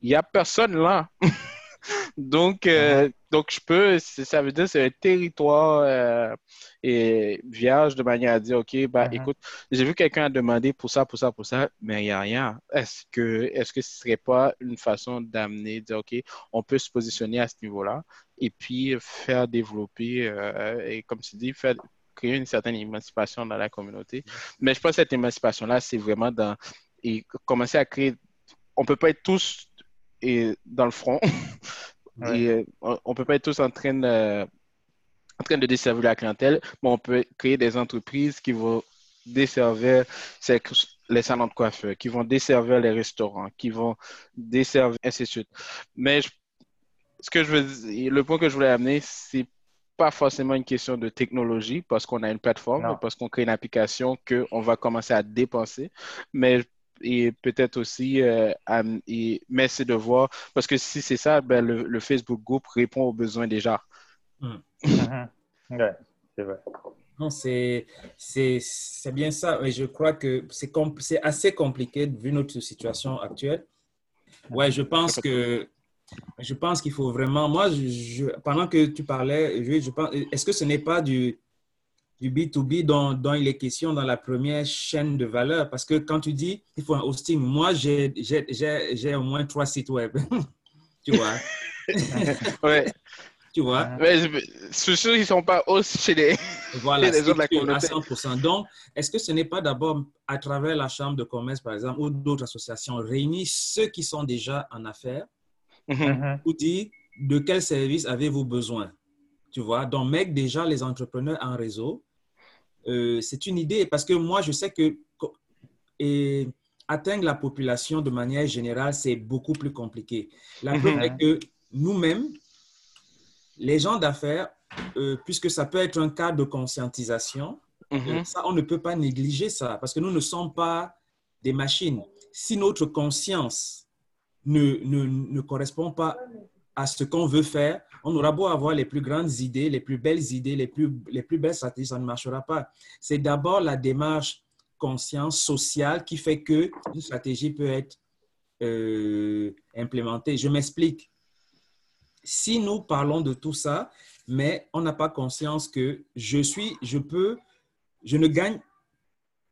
A: il n'y a personne là. (laughs) donc, euh, donc, je peux, ça veut dire que c'est un territoire euh, et vierge de manière à dire, OK, bah, mm-hmm. écoute, j'ai vu quelqu'un demander pour ça, pour ça, pour ça, mais il n'y a rien. Est-ce que, est-ce que ce ne serait pas une façon d'amener, dire, OK, on peut se positionner à ce niveau-là et puis faire développer, et comme tu dis, faire, créer une certaine émancipation dans la communauté. Mais je pense que cette émancipation-là, c'est vraiment dans et commencer à créer. On ne peut pas être tous et, dans le front. Et, euh, on ne peut pas être tous en train de, en train de desservir la clientèle, mais on peut créer des entreprises qui vont desservir les salons de coiffeurs, qui vont desservir les restaurants, qui vont desservir, ainsi de suite. Mais ce que je veux le point que je voulais amener, c'est pas forcément une question de technologie parce qu'on a une plateforme, parce qu'on crée une application qu'on va commencer à dépenser, mais et peut-être aussi, euh, mais c'est de voir, parce que si c'est ça, ben, le, Facebook Group répond aux besoins déjà.
C: Hmm. (laughs) Mm-hmm. c'est vrai. Non, c'est bien ça. Et je crois que c'est assez compliqué vu notre situation actuelle. Ouais, je pense que je pense qu'il faut vraiment. Moi, je, pendant que tu parlais, je, pense, est-ce que ce n'est pas du, du B2B dont, dont, il est question dans la première chaîne de valeur? Parce que quand tu dis qu'il faut un hosting, moi, j'ai au moins trois sites web. (laughs) (laughs) tu vois?
A: ouais.
C: Tu vois?
A: Mais ceux qui ne sont pas hosts chez les, (laughs)
C: voilà, les autres de la communauté. À 100%. Donc, est-ce que ce n'est pas d'abord à travers la chambre de commerce, par exemple, ou d'autres associations, réunir ceux qui sont déjà en affaires mm-hmm. dire de quel service avez-vous besoin? Tu vois, donc mettre déjà les entrepreneurs en réseau, euh, c'est une idée parce que moi, je sais que et atteindre la population de manière générale, c'est beaucoup plus compliqué. La preuve est que nous-mêmes, les gens d'affaires, euh, puisque ça peut être un cas de conscientisation, mm-hmm. euh, ça, on ne peut pas négliger ça parce que nous ne sommes pas des machines. Si notre conscience ne, ne, ne correspond pas à ce qu'on veut faire, on aura beau avoir les plus grandes idées, les plus belles idées, les plus, les plus belles stratégies, ça ne marchera pas. C'est d'abord la démarche conscience sociale qui fait que une stratégie peut être euh, implémentée. Je m'explique. Si nous parlons de tout ça, mais on n'a pas conscience que je suis, je peux, je ne gagne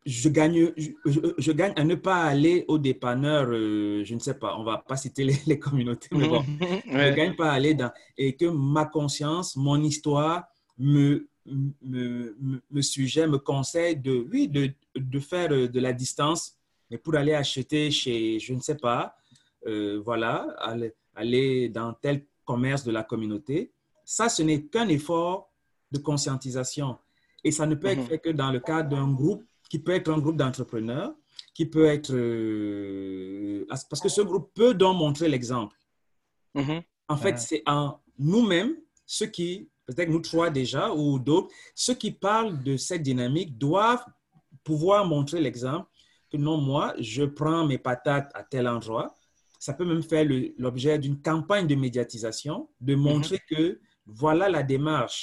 C: je gagne, je, gagne à ne pas aller au dépanneur, euh, je ne sais pas, on va pas citer les, communautés, mais bon, je ne gagne pas à aller dans, et que ma conscience, mon histoire me, me, me, suggère, me conseille de, oui, de, de, faire euh, de la distance, mais pour aller acheter chez, je ne sais pas, euh, voilà, aller, aller dans tel commerce de la communauté. Ça, ce n'est qu'un effort de conscientisation. Et ça ne peut être mhm. fait que dans le cadre d'un groupe qui peut être un groupe d'entrepreneurs, qui peut être... euh, parce que ce groupe peut donc montrer l'exemple.
A: Mhm.
C: En fait,
B: Ah.
C: c'est en nous-mêmes, ceux qui, peut-être nous trois déjà ou d'autres, ceux qui parlent de cette dynamique doivent pouvoir montrer l'exemple que non, moi, je prends mes patates à tel endroit. Ça peut même faire l'objet d'une campagne de médiatisation, de montrer que voilà la démarche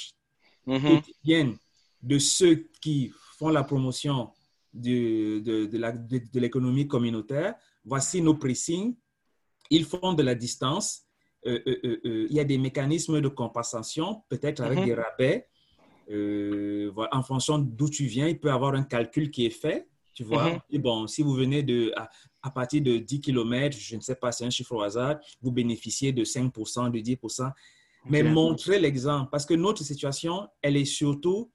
A: Mhm.
C: quotidienne de ceux qui font la promotion de, de, de l'économie communautaire. Voici nos pressings. Ils font de la distance. Euh, euh, euh, il y a des mécanismes de compensation, peut-être avec
A: Mhm.
C: des rabais. Voilà, en fonction d'où tu viens, il peut y avoir un calcul qui est fait. Tu vois,
A: Mhm.
C: et bon, si vous venez de, à, à partir de 10 km, je ne sais pas, c'est un chiffre au hasard, vous bénéficiez de 5%, de 10%. Mais
A: Ok.
C: montrer l'exemple, parce que notre situation, elle est surtout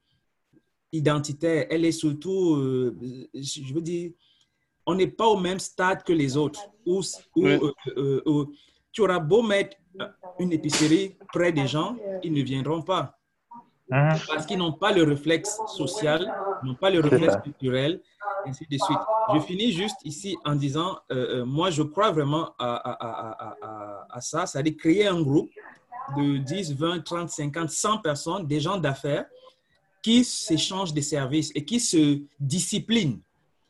C: identitaire, elle est surtout, euh, je veux dire, on n'est pas au même stade que les autres. Où, où,
A: Oui.
C: euh, euh, euh, tu auras beau mettre une épicerie près des gens, ils ne viendront pas
B: Mhm.
C: parce qu'ils n'ont pas le réflexe social, n'ont pas le réflexe culturel, ainsi de suite. Je finis juste ici en disant, euh, euh, moi, je crois vraiment à, à, à, à, à, à ça, c'est-à-dire créer un groupe de 10, 20, 30, 50, 100 personnes, des gens d'affaires, qui s'échangent des services et qui se disciplinent.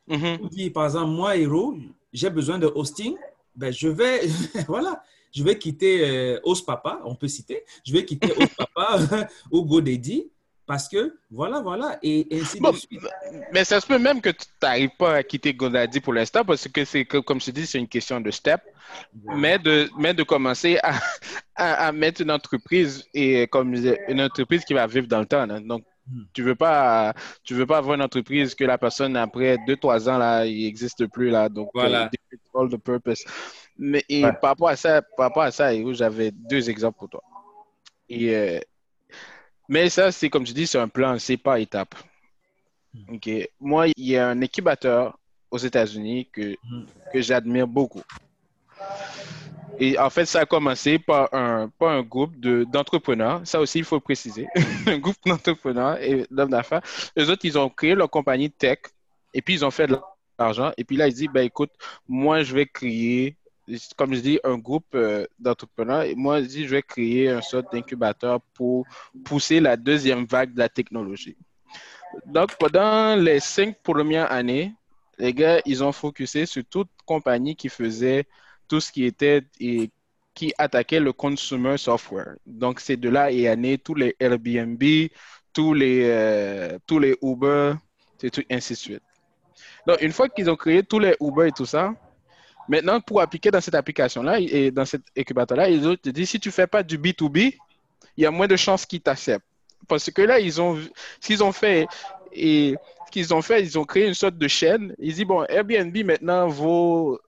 C: Pour dire, par exemple, moi, héros, j'ai besoin de hosting, ben, je vais, (laughs) voilà, je vais quitter euh, Papa, on peut citer, je vais quitter Host (laughs) Papa (laughs) ou GoDaddy parce que, voilà, voilà, et ainsi
A: Bon,
C: de suite.
A: mais ça se peut même que tu n'arrives pas à quitter Godaddy pour l'instant parce que c'est comme je dis, c'est une question de step, mais de, mais de commencer à, à, à mettre une entreprise et comme une entreprise qui va vivre dans le temps. là. Donc,
C: Hmm.
A: Tu veux pas, tu veux pas avoir une entreprise que la personne après deux trois ans là, il n'existe plus là. Donc,
C: Voilà.
A: euh, defeats all the purpose. Mais et
B: Ouais.
A: par rapport à ça, par rapport à ça, j'avais deux exemples pour toi. Et euh, mais ça, c'est comme je dis, c'est un plan, c'est pas étape. OK. Moi, il y a un incubateur aux États-Unis que,
C: Mhm.
A: que j'admire beaucoup. Et en fait, ça a commencé par un, par un groupe de- d'entrepreneurs. Ça aussi, il faut le préciser. (laughs) un groupe d'entrepreneurs et d'hommes d'affaires. Eux autres, ils ont créé leur compagnie tech et puis ils ont fait de l'argent. Et puis là, ils disent, ben écoute, moi, je vais créer, comme je dis, un groupe euh, d'entrepreneurs. Et moi, je dis, je vais créer un sorte d'incubateur pour pousser la deuxième vague de la technologie. Donc, pendant les cinq premières années, les gars, ils ont focusé sur toute compagnie qui faisait tout ce qui était et qui attaquait le consumer software. Donc, c'est de là est né tous les Airbnb, tous les, euh, tous les Uber, et tout, ainsi de suite. Donc, une fois qu'ils ont créé tous les Uber et tout ça, maintenant, pour appliquer dans cette application-là et dans cet incubateur-là, ils ont dit si tu ne fais pas du B2B, il y a moins de chances qu'ils t'acceptent. Parce que là, ils ont, s'ils ont fait, et ce qu'ils ont fait, ils ont créé une sorte de chaîne. Ils disent, bon, Airbnb maintenant vaut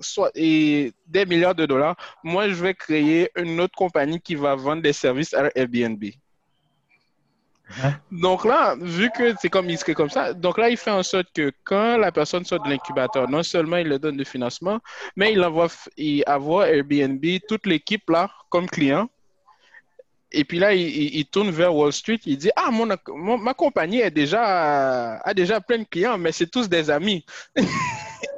A: soit, et des milliards de dollars. Moi, je vais créer une autre compagnie qui va vendre des services à Airbnb.
B: Hein?
A: Donc là, vu que c'est comme il serait comme ça, donc là, il fait en sorte que quand la personne sort de l'incubateur, non seulement il leur donne du financement, mais il envoie il avoir Airbnb, toute l'équipe là, comme client. Et puis là, il, tourne vers Wall Street, il dit Ah, mon, ma compagnie est déjà, a déjà plein de clients, mais c'est tous des amis. (laughs)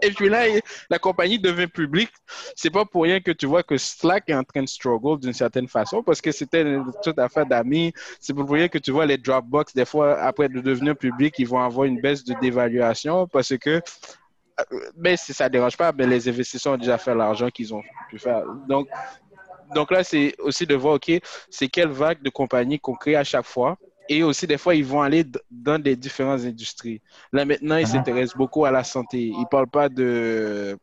A: Et puis là, la compagnie devient publique. C'est pas pour rien que tu vois que Slack est en train de struggle d'une certaine façon, parce que c'était toute affaire d'amis. C'est pour rien que tu vois les Dropbox, des fois, après de devenir public, ils vont avoir une baisse de dévaluation parce que mais si ça ne dérange pas, mais les investisseurs ont déjà fait l'argent qu'ils ont pu faire. Donc, donc là, c'est aussi de voir, OK, c'est quelle vague de compagnies qu'on crée à chaque fois. Et aussi, des fois, ils vont aller dans des différentes industries. Là, maintenant, ils
B: Mhm.
A: s'intéressent beaucoup à la santé. Ils ne parlent pas de...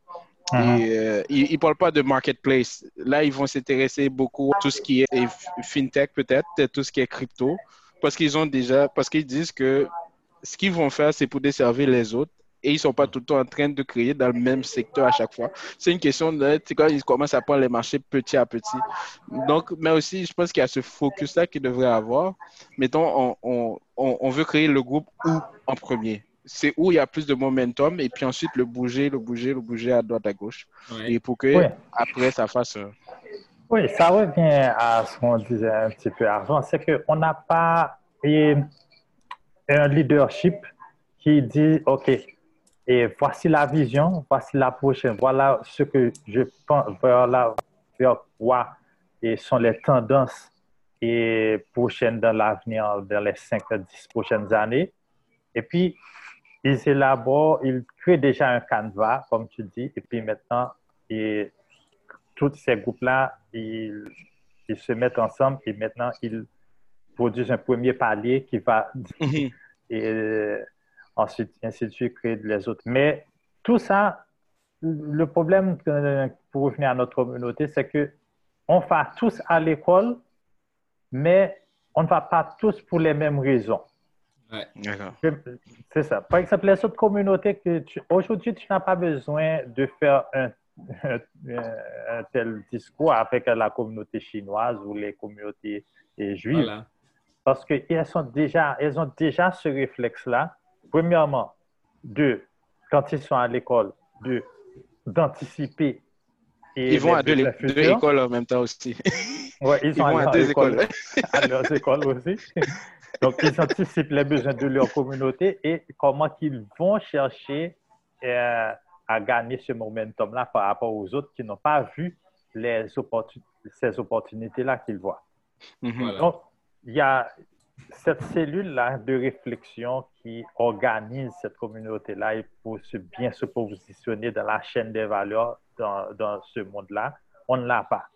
A: Et, euh, ils, ils parlent pas de marketplace. Là, ils vont s'intéresser beaucoup à tout ce qui est fintech peut-être, tout ce qui est crypto, parce qu'ils ont déjà, parce qu'ils disent que ce qu'ils vont faire, c'est pour desservir les autres et ils sont pas tout le temps en train de créer dans le même secteur à chaque fois. C'est une question de, quand ils commencent à prendre les marchés petit à petit. Donc, mais aussi, je pense qu'il y a ce focus-là qu'ils devraient avoir. Mettons, on, on, on, on veut créer le groupe où en premier? C'est où il y a plus de momentum et puis ensuite le bouger, le bouger, le bouger à droite, à gauche.
C: Ouais.
A: Et pour que après ça fasse. euh,
B: Oui, ça revient à ce qu'on disait un petit peu avant, c'est qu'on n'a pas un leadership qui dit, OK, Et voici la vision, voici la prochaine. Voilà ce que je pense, voilà vers quoi et sont les tendances et prochaines dans l'avenir, dans les 5 à 10 prochaines années. Et puis, ils élaborent, ils créent déjà un canevas, comme tu dis, et puis maintenant, et tous ces groupes-là, ils, ils, se mettent ensemble et maintenant, ils produisent un premier palier qui va, mhm. (laughs) et ensuite, ainsi de suite, créer les autres. Mais tout ça, le problème, pour revenir à notre communauté, c'est que on va tous à l'école, mais on ne va pas tous pour les mêmes raisons. C'est ça. Par exemple, les autres communautés aujourd'hui, tu n'as pas besoin de faire un, tel discours avec la communauté chinoise ou les communautés juives. Parce qu'elles sont déjà, elles ont déjà ce réflexe-là. Premièrement, deux, quand ils sont à l'école, deux, d'anticiper.
A: Ils vont à deux, écoles en même temps aussi.
B: Oui, ils, ils vont à deux écoles. à leurs écoles aussi. (laughs) Donc, ils anticipent les besoins de leur communauté et comment ils vont chercher euh, à gagner ce momentum-là par rapport aux autres qui n'ont pas vu les ces opportunités-là qu'ils voient. Mhm. Donc, il y a cette cellule-là de réflexion qui organise cette communauté-là pour se, bien se positionner dans la chaîne des valeurs dans, dans ce monde-là. On ne l'a pas.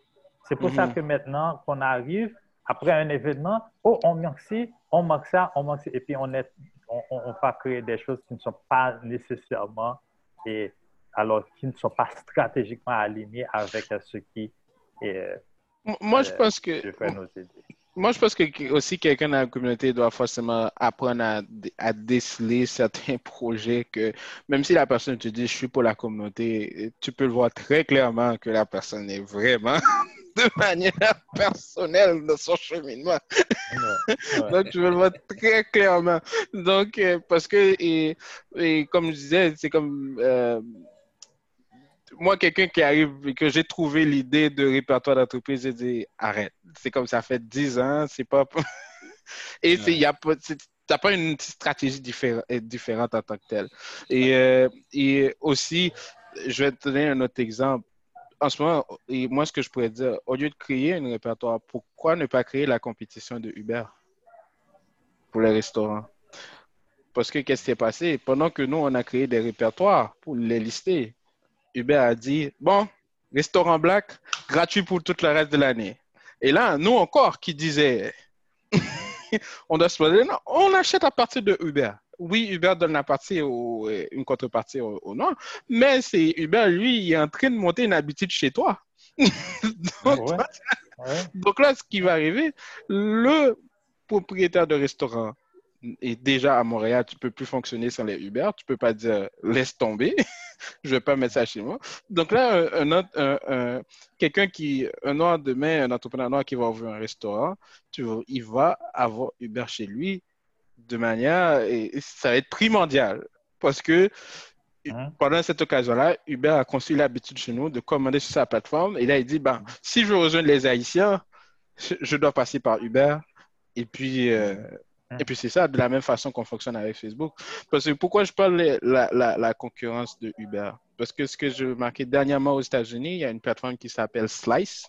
B: C'est pour ça mhm. que maintenant qu'on arrive après un événement, oh, on manque ci, on manque ça, on manque ça, et puis on, est, on, on, va créer des choses qui ne sont pas nécessairement, et alors qui ne sont pas stratégiquement alignées avec ce qui est.
A: Moi, je euh, pense que. Moi, je pense que aussi quelqu'un dans la communauté doit forcément apprendre à, à, déceler certains (laughs) projets que même si la personne te dit je suis pour la communauté, tu peux le voir très clairement que la personne est vraiment (laughs) de manière personnelle dans son cheminement. (laughs) Donc, je veux le voir très clairement. Donc, euh, parce que, et, et, comme je disais, c'est comme euh, moi, quelqu'un qui arrive et que j'ai trouvé l'idée de répertoire d'entreprise, j'ai dit arrête. C'est comme ça fait 10 ans, c'est pas. (laughs) et il y a pas n'as pas une stratégie différente en tant que telle. Et, euh, et aussi, je vais te donner un autre exemple en ce moment, et moi, ce que je pourrais dire, au lieu de créer un répertoire, pourquoi ne pas créer la compétition de Uber pour les restaurants? Parce que qu'est-ce qui s'est passé? Pendant que nous, on a créé des répertoires pour les lister, Uber a dit, bon, restaurant black, gratuit pour tout le reste de l'année. Et là, nous encore qui disait, (laughs) on doit se poser, non, on achète à partir de Uber oui, Uber donne la partie au, euh, une contrepartie au, au mais c'est Uber, lui, il est en train de monter une habitude chez toi. (laughs) donc, là, ce qui va arriver, le propriétaire de restaurant est déjà à Montréal, tu ne peux plus fonctionner sans les Uber, tu ne peux pas dire laisse tomber, (laughs) (laughs) je ne vais pas mettre ça chez moi. Donc là, un, quelqu'un qui, un noir demain, un entrepreneur noir qui va ouvrir un restaurant, tu, il va avoir Uber chez lui, de manière, et ça va être primordial parce que hein? pendant cette occasion-là, Uber a construit l'habitude chez nous de commander sur sa plateforme et là il dit, ben, si je rejoindre les Haïtiens, je dois passer par Uber et puis, euh? Et puis c'est ça, de la même façon qu'on fonctionne avec Facebook. Parce que pourquoi je parle de la, la, la concurrence de Uber? Parce que ce que je marquais dernièrement aux États-Unis, il y a une plateforme qui s'appelle Slice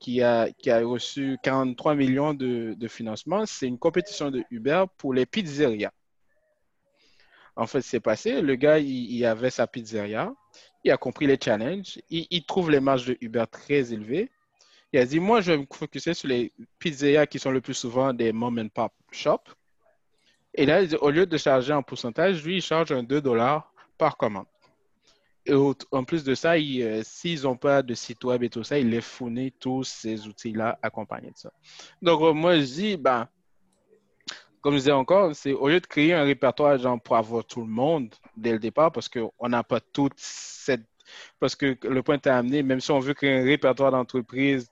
A: qui, a, qui, a, reçu 43 millions de, de financement. C'est une compétition de Uber pour les pizzerias. En fait, c'est passé, le gars, il, avait sa pizzeria, il a compris les challenges, il, trouve les marges de Uber très élevées. Il a dit, moi, je vais me focuser sur les pizzerias qui sont le plus souvent des mom and pop shops. Et là, au lieu de charger en pourcentage, lui, il charge un 2 dollars par commande. Et en plus de ça, euh, s'ils n'ont pas de site web et tout ça, ils les fournissent tous ces outils-là accompagnés de ça. Donc, euh, moi, je dis, ben, comme je disais encore, c'est au lieu de créer un répertoire genre, pour avoir tout le monde dès le départ, parce qu'on n'a pas toute cette. Parce que le point est amené, même si on veut créer un répertoire d'entreprise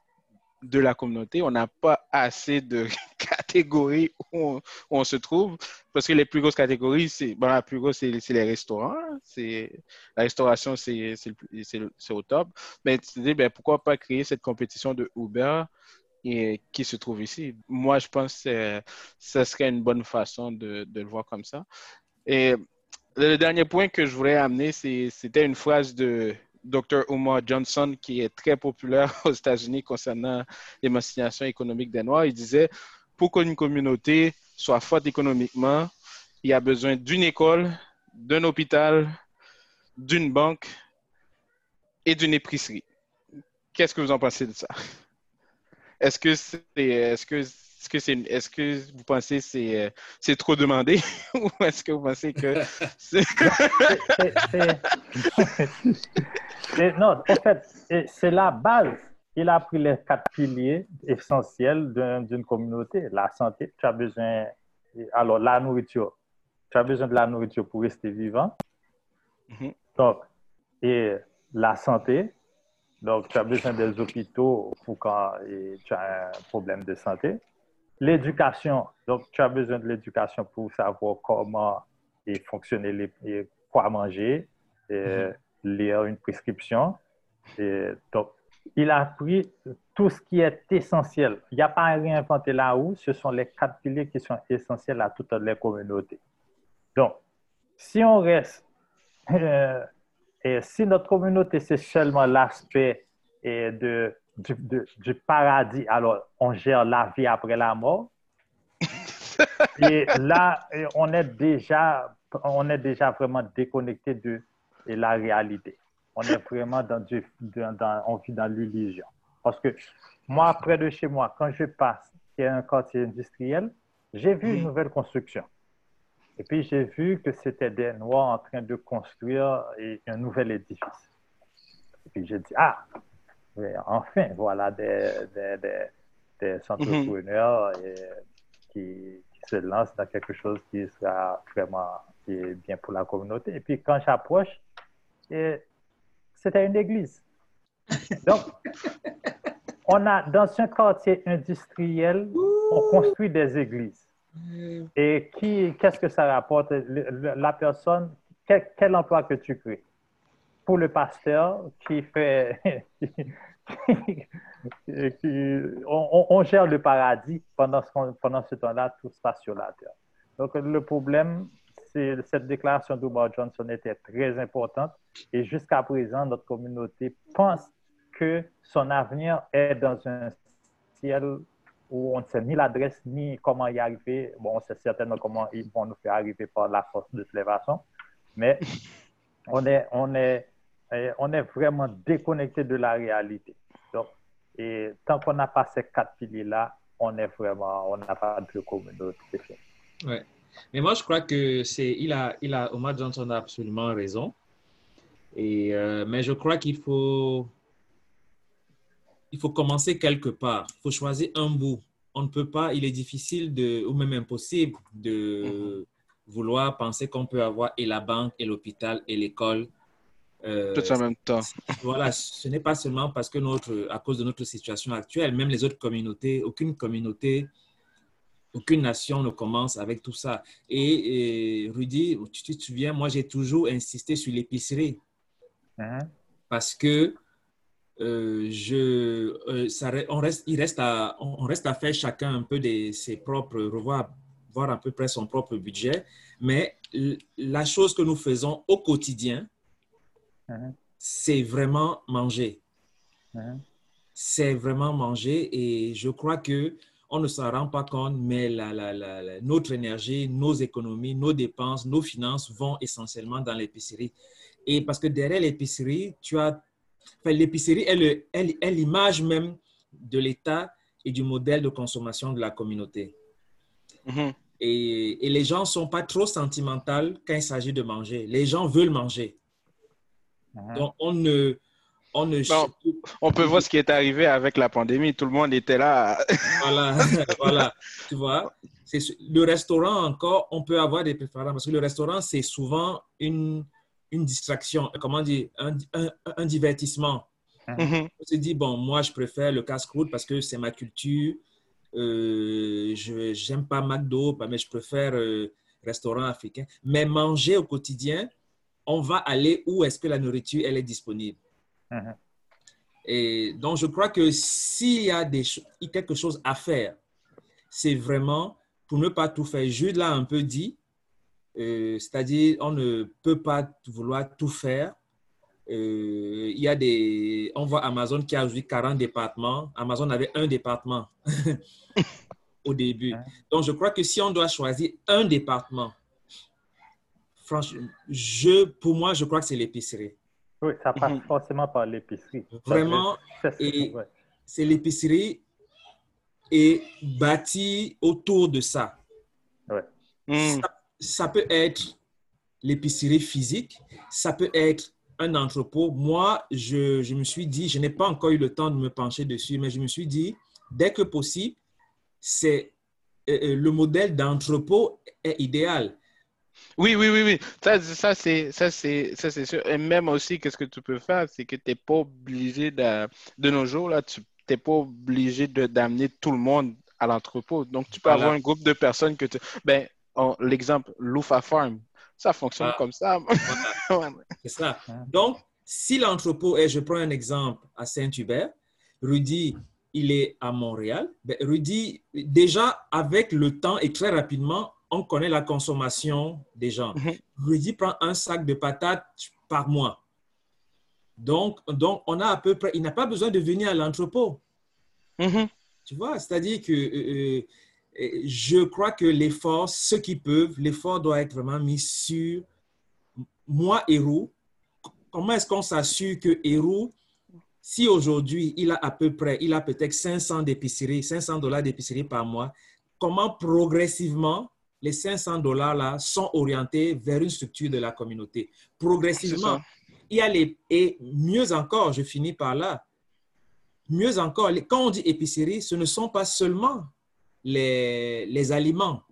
A: de la communauté, on n'a pas assez de (laughs) catégories où on, se trouve, parce que les plus grosses catégories, c'est grosse, les restaurants, c'est la restauration, c'est au top. Mais tu te dis, ben, pourquoi pas créer cette compétition de Uber et, qui se trouve ici? Moi, je pense que ce serait une bonne façon de, de le voir comme ça. Et Le dernier point que je voulais amener, c'était une phrase de Dr. Omar Johnson qui est très populaire (laughs) aux États-Unis concernant l'émancipation économique des Noirs. Il disait, pour qu'une communauté soit forte économiquement, il y a besoin d'une école, d'un hôpital, d'une banque et d'une épicerie. Qu'est-ce que vous en pensez de ça? Est-ce que c'est, est-ce que est-ce que, c'est, est-ce que vous pensez que c'est, c'est trop demandé? (laughs) Ou est-ce que vous pensez que (laughs) c'est...
B: non, en fait, c'est la base. Il a pris les quatre piliers essentiels d'une communauté. La santé, tu as besoin... Alors, la nourriture. Tu as besoin de la nourriture pour rester vivant. Mm-hmm. Donc, et la santé. Donc, tu as besoin des hôpitaux pour quand tu as un problème de santé. L'éducation, donc tu as besoin de l'éducation pour savoir comment et fonctionner, les, quoi manger, et mhm. lire une prescription. Et donc, il a pris tout ce qui est essentiel. Il n'y a pas à réinventer là-haut. Ce sont les quatre piliers qui sont essentiels à toutes les communautés. Donc, si on reste, (laughs) euh, et si notre communauté, c'est seulement l'aspect de du, paradis. Alors, on gère la vie après la mort. (laughs) Et là, on est déjà, on est déjà vraiment déconnecté de, la réalité. On est vraiment dans, du, dans, on vit dans l'illusion. Parce que moi, près de chez moi, quand je passe, il y a un quartier industriel, j'ai vu une nouvelle construction. Et puis, j'ai vu que c'était des Noirs en train de construire un nouvel édifice. Et puis, j'ai dit, ah, enfin, voilà des, des, des, entrepreneurs mhm. qui, se lancent dans quelque chose qui sera vraiment bien pour la communauté. Et puis quand j'approche, c'était une église. (laughs) Donc, on a dans un quartier industriel, on construit des églises. Et qui, qu'est-ce que ça rapporte? La personne, quel, quel emploi que tu crées? Pour le pasteur qui fait. (laughs) on, gère le paradis pendant ce, temps-là, tout se passe sur la terre. Donc, le problème, c'est cette déclaration d'Omar Johnson était très importante et jusqu'à présent, notre communauté pense que son avenir est dans un ciel où on ne sait ni l'adresse ni comment y arriver. Bon, on sait certainement comment ils vont nous faire arriver par la force de façons, mais on est, on est on est vraiment déconnecté de la réalité. Donc, et tant qu'on n'a pas ces quatre piliers-là, on est vraiment, on n'a pas de communauté.
C: Ouais. Mais moi, je crois que c'est, il a, il a, Omar Johnson a absolument raison. Et, euh, mais je crois qu'il faut, il faut commencer quelque part. Il faut choisir un bout. On ne peut pas, il est difficile de, ou même impossible de mm-hmm. vouloir penser qu'on peut avoir et la banque, et l'hôpital, et l'école
A: euh, Tout en même temps.
C: Voilà, ce n'est pas seulement parce que notre, à cause de notre situation actuelle, même les autres communautés, aucune communauté, aucune nation ne commence avec tout ça. Et, Rudy, tu te souviens, moi j'ai toujours insisté sur l'épicerie uh-huh. parce que euh, je, euh, ça, on reste, il reste à, on reste à faire chacun un peu de ses propres, revoir, voir à peu près son propre budget. Mais la chose que nous faisons au quotidien, C'est vraiment manger. Uh-huh. C'est vraiment manger et je crois que on ne s'en rend pas compte, mais la, la, notre énergie, nos économies, nos dépenses, nos finances vont essentiellement dans l'épicerie. Et parce que derrière l'épicerie, tu as... l'épicerie est l'image même de l'État et du modèle de consommation de la communauté. Mm-hmm. Et, et, les gens ne sont pas trop sentimentaux quand il s'agit de manger. Les gens veulent manger. Uh-huh. Donc, on ne... On, ne...
A: on peut voir ce qui est arrivé avec la pandémie. Tout le monde était là. (laughs)
C: voilà, (laughs) voilà. Tu vois, le restaurant encore, on peut avoir des préférences parce que le restaurant, c'est souvent une, une distraction, comment dire, un, un, divertissement. Mm-hmm. On se dit, bon, moi, je préfère le casse-croûte parce que c'est ma culture. Euh, je n'aime pas McDo, mais je préfère euh, restaurant africain. Mais manger au quotidien, on va aller où est-ce que la nourriture elle est disponible. Uh-huh. Et donc, je crois que s'il y a des, quelque chose à faire, c'est vraiment pour ne pas tout faire. Jude l'a un peu dit, Euh, C'est-à-dire, on ne peut pas vouloir tout faire. Euh, il y a des. On voit Amazon qui a aujourd'hui 40 départements. Amazon avait un département (laughs) au début. Donc, je crois que si on doit choisir un département, franchement, je, pour moi, je crois que c'est l'épicerie.
B: Oui, ça passe mhm. forcément par l'épicerie.
C: Vraiment, c'est l'épicerie et bâti autour de ça.
B: Ouais.
C: Ça, ça, peut être l'épicerie physique, ça peut être un entrepôt. Moi, je, je me suis dit, je n'ai pas encore eu le temps de me pencher dessus, mais je me suis dit, dès que possible, c'est euh, euh, le modèle d'entrepôt est idéal.
A: Oui, oui, oui, oui. Ça, ça c'est, ça, c'est, ça, c'est sûr. Et même aussi, qu'est-ce que tu peux faire, c'est que tu n'es pas obligé de, de nos jours, là, tu n'es pas obligé de, d'amener tout le monde à l'entrepôt. Donc, tu peux avoir un groupe de personnes que tu. Ben, l'exemple, Loufa Farm, ça fonctionne ah. comme ça. (laughs)
C: c'est ça. Donc, si l'entrepôt est, je prends un exemple à Saint-Hubert, Rudy, il est à Montréal. Ben, Rudy, déjà, avec le temps et très rapidement, on connaît la consommation des gens. Mhm. Rudy prend un sac de patates par mois. Donc, donc, on a à peu près, il n'a pas besoin de venir à l'entrepôt.
A: Mhm.
C: Tu vois, c'est-à-dire que euh, euh, je crois que l'effort, ceux qui peuvent, l'effort doit être vraiment mis sur moi, héros. Comment est-ce qu'on s'assure que héros, si aujourd'hui il a à peu près, il a peut-être 500 d'épicerie, 500 dollars d'épicerie par mois, comment progressivement les 500 dollars-là sont orientés vers une structure de la communauté. Progressivement. Il y a les, et mieux encore, je finis par là, mieux encore, quand on dit épicerie, ce ne sont pas seulement les, les aliments.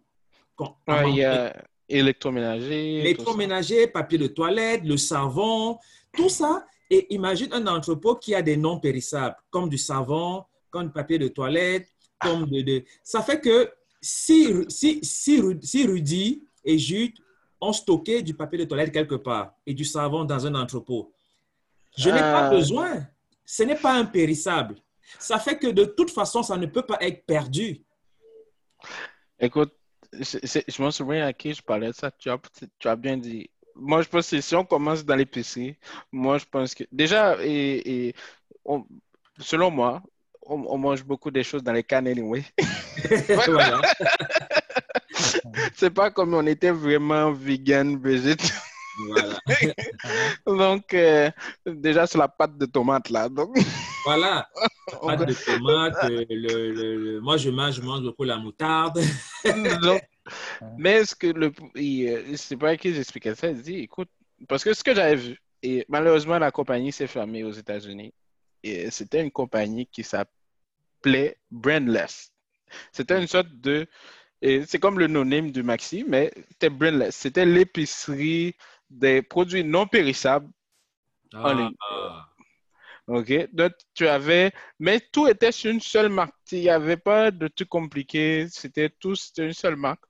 A: il y a électroménager.
C: Électroménager, papier de toilette, le savon, tout ça. Et imagine un entrepôt qui a des non périssables, comme du savon, comme du papier de toilette, comme de, de... Ça fait que si, si, si, Rudy et Jude ont stocké du papier de toilette quelque part et du savon dans un entrepôt, je n'ai pas ah. besoin. Ce n'est pas impérissable. Ça fait que de toute façon, ça ne peut pas être perdu.
A: Écoute, je me souviens à qui je parlais de ça. Tu as, tu as bien dit. Moi, je pense que si on commence dans l'épicerie, moi, je pense que déjà, et, selon moi, on, mange beaucoup des choses dans les cannes anyway. (laughs) C'est pas comme on était vraiment vegan. Voilà. (laughs) donc, euh, déjà sur la pâte de tomate, là. Donc...
C: Voilà. (laughs) Pâte de tomate, euh, le, moi je mange, je mange beaucoup la moutarde.
A: mais ce que le. Euh, c'est pas qui j'expliquais ça, il dit écoute, parce que ce que j'avais vu, et malheureusement, la compagnie s'est fermée aux États-Unis. Et c'était une compagnie qui s'appelait Brandless. C'était une sorte de. C'est comme le no-name du Maxi, mais c'était Brandless. C'était l'épicerie des produits non périssables en ligne. Ah. OK? Donc, tu avais, mais tout était sur une seule marque. Il n'y avait pas de trucs compliqués. C'était tout, c'était une seule marque.